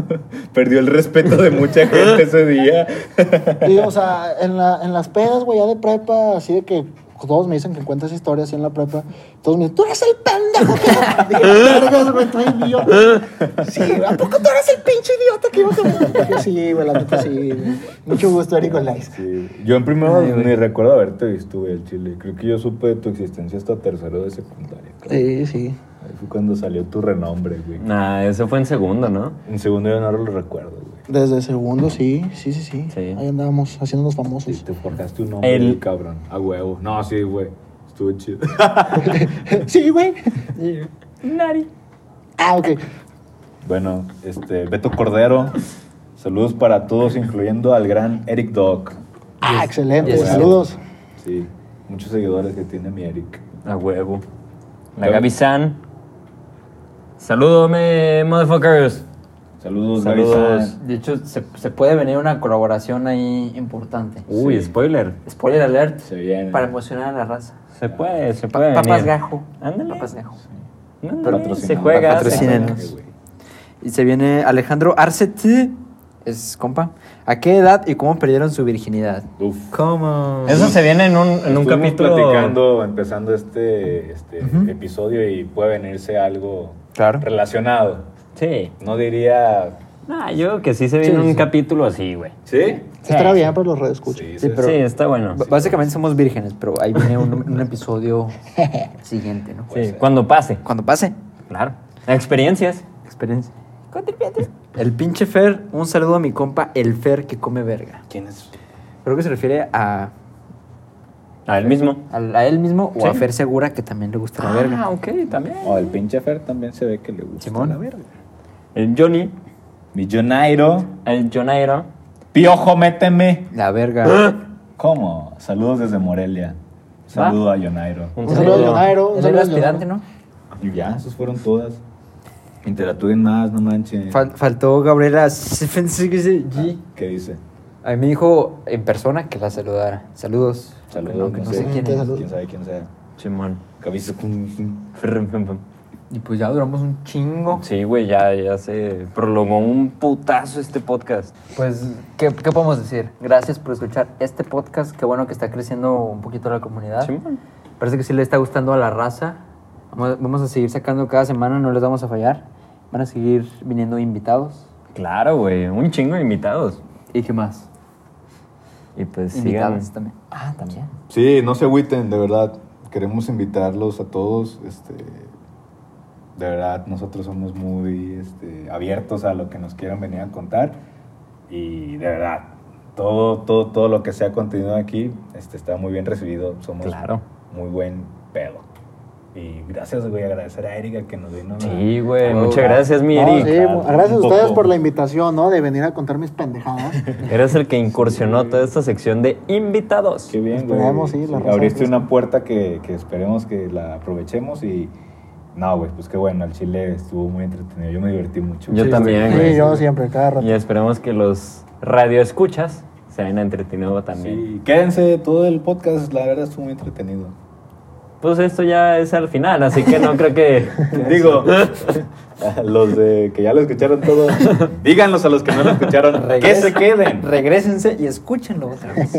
[LAUGHS] Perdió el respeto de mucha gente ese día. [LAUGHS] Y, o sea, en, la, en las pedas, güey, ya de prepa, así de que todos me dicen que cuentas historias así en la prepa. Todos me dicen, tú eres el pendejo que... Sí, ¿a poco tú eres el pinche idiota que iba a sí, güey, la neta sí. Mucho gusto, Eric Olais. Sí. Yo en primero Ay, ni recuerdo haberte visto, güey, el chile. Creo que yo supe de tu existencia hasta tercero de secundaria. Sí, sí. Ahí fue cuando salió tu renombre, güey. Nah, eso fue en segundo, ¿no? En segundo yo no lo recuerdo, güey. Desde segundo, sí, sí, sí, sí. Sí. Ahí andábamos haciéndonos Sí, famosos. te forjaste un nombre, El- cabrón. A huevo. No, sí, güey. Estuvo chido. [LAUGHS] sí, güey. Nari. Ah, ok. bueno, este, Beto Cordero. Saludos para todos, incluyendo al gran Eric Dog. Ah, excelente. yes. Saludos. Sí, muchos seguidores que tiene mi Eric. A huevo. La Gaby- Gaby San. Saludome, motherfuckers. Saludos, Saludos. De hecho, se, se puede venir una colaboración ahí importante. Uy, Sí. spoiler. Spoiler alert. Se viene. Para emocionar a la raza. Se puede, se Pa- puede. papas venir. gajo. Ándale. Papas gajo. Ándale. Se juega. se Patrocínenos. Y se viene Alejandro Arceti. Es compa. ¿A qué edad y cómo perdieron su virginidad? Uf. ¿Cómo? Eso se viene en un, en un Estuvimos capítulo. platicando, empezando este, este episodio y puede venirse algo Claro. relacionado. Sí. No diría... Nah, yo creo que sí se viene Sí, un sí. capítulo así, güey. ¿Sí? Estará bien para los redes escucha. Sí, Sí, sí. pero- Sí, está bueno. B- Básicamente somos vírgenes, pero ahí viene un, un episodio [LAUGHS] siguiente, ¿no? Sí, cuando pase. Cuando pase. Claro. Experiencias. Experiencia. El pinche Fer, un saludo a mi compa, el Fer que come verga. ¿Quién es? Creo que se refiere a, A él mismo. a, a él mismo o a. Fer Segura, que también le gusta la verga. Ah, ok, también. O el pinche Fer también se ve que le gusta Simón. la verga. El Johnny. Millonairo. El Jonairo. Piojo, méteme. La verga. ¿Cómo? Saludos desde Morelia. Saludo a Yonairo. Un saludo a Yonairo. Un saludo aspirante. ¿no? Y ya, esas fueron todas. Interactúen más, no manchen. Fal- faltó Gabriela. [LAUGHS] ¿Qué dice? A mí me dijo en persona que la saludara. Saludos. Saludos, No, que no no sé. quién es. ¿Quién sabe quién sea? Simón. Con... Y pues ya duramos un chingo. Sí, güey, ya, ya se prolongó un putazo este podcast. Pues, ¿qué, qué podemos decir? Gracias por escuchar este podcast. Qué bueno que está creciendo un poquito la comunidad. Simón. Parece que sí le está gustando a la raza. Vamos, vamos a seguir sacando cada semana, no les vamos a fallar. Van a seguir viniendo invitados. Claro, güey. Un chingo de invitados. ¿Y qué más? Y pues sigan. Invitados también. Ah, también. Sí, no se agüiten, de verdad. Queremos invitarlos a todos. Este, de verdad, nosotros somos muy este, abiertos a lo que nos quieran venir a contar. Y de verdad, todo, todo, todo lo que sea contenido aquí este, está muy bien recibido. Somos Claro. muy buen pedo. Y gracias, güey, agradecer a Erika que nos vino. Sí, güey. Muchas gracias, mi No, Eric. sí, claro, gracias a ustedes poco. por la invitación, ¿no? De venir a contar mis pendejadas. [LAUGHS] Eres el que incursionó toda esta sección de invitados. Qué bien, güey. Esperemos, sí, la Abriste una puerta que, que esperemos que la aprovechemos y... No, güey, pues qué bueno, el chile estuvo muy entretenido. Yo me divertí mucho. Yo también, güey. Sí, yo siempre, cada rato. Y esperemos que los radioescuchas se hayan entretenido también. Sí, quédense todo el podcast, la verdad estuvo muy entretenido. Pues esto ya es al final, así que no creo que. [LAUGHS] Digo, [LAUGHS] los de que ya lo escucharon todo, [LAUGHS] díganlos a los que no lo escucharon, que se queden. Regrésense y escúchenlo otra vez.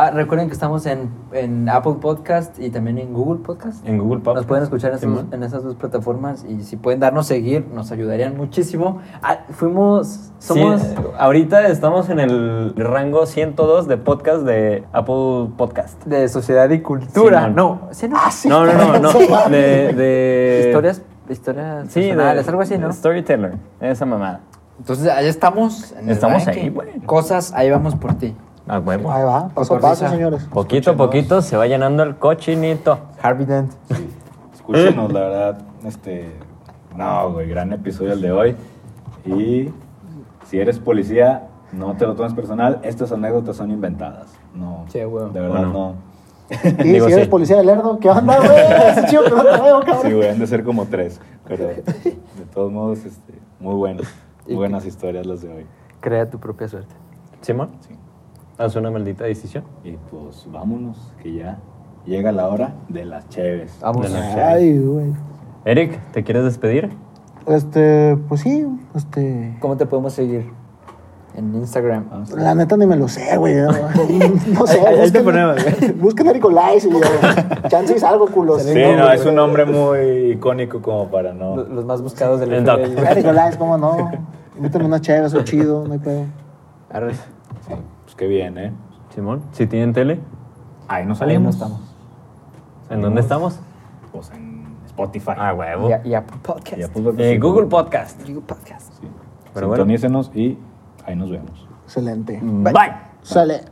Eh, Ah, recuerden que estamos en, en Apple Podcast y también en Google Podcast. En Google Podcast. Nos pueden escuchar en, esas- Simón. en esas dos plataformas y si pueden darnos seguir, nos ayudarían muchísimo. Ah, fuimos, somos... Sí, ahorita estamos en el rango 102 de podcast de Apple Podcast. De sociedad y cultura. Simón. no, ¿sí, no? No, no, no, [LAUGHS] no. De. de Historias, historias Sí, de, algo así, ¿no? Storyteller, esa mamada. Entonces, allá estamos. en Estamos ranking. ahí, güey. Cosas, ahí vamos por ti. A huevo. Ahí va, paso a paso, señores. Poquito a poquito se va llenando el cochinito. Harvey Dent. Escúchenos, la verdad, este... No, güey, gran episodio el de hoy. Y si eres policía, no te lo tomes personal. Estas anécdotas son inventadas. No, Sí, güey. de verdad Bueno. no. Y Digo, si eres sí. policía de Lerdo, ¿qué onda, güey? Ese chido que no te veo, cabrón. Sí, güey, han de ser como tres. Pero de todos modos, este, muy buenas. Muy buenas historias las de hoy. Crea tu propia suerte. Simón, Sí. Haz una maldita decisión. Y pues vámonos, que ya llega la hora de las cheves. Vamos. De la- Ay, güey. Eric, ¿te quieres despedir? Este, pues sí, este. ¿Cómo te podemos seguir? En Instagram. Ah, sí. La neta ni me lo sé, güey. [LAUGHS] No, no sé. Ahí- te ponemos, Busquen a Nicolás y. Chance y salgo, culos. Sí, no, es un nombre muy icónico como para no. Los, los más buscados del FBI. Ah, Nicolás, ¿cómo no? Invítame una chévere, soy chido, no hay pedo. Arre. Qué bien, ¿eh? Simón, si tienen tele, Ahí nos Ahí no salimos. estamos. ¿en dónde estamos? Pues en Spotify. Ah, huevo. Y, a- y Apple Podcast. Y Apple Podcast, Eh, Google Podcast. Google Podcast. Sí. Pero bueno. Sintonícenos y ahí nos vemos. Excelente. Bye. Sale.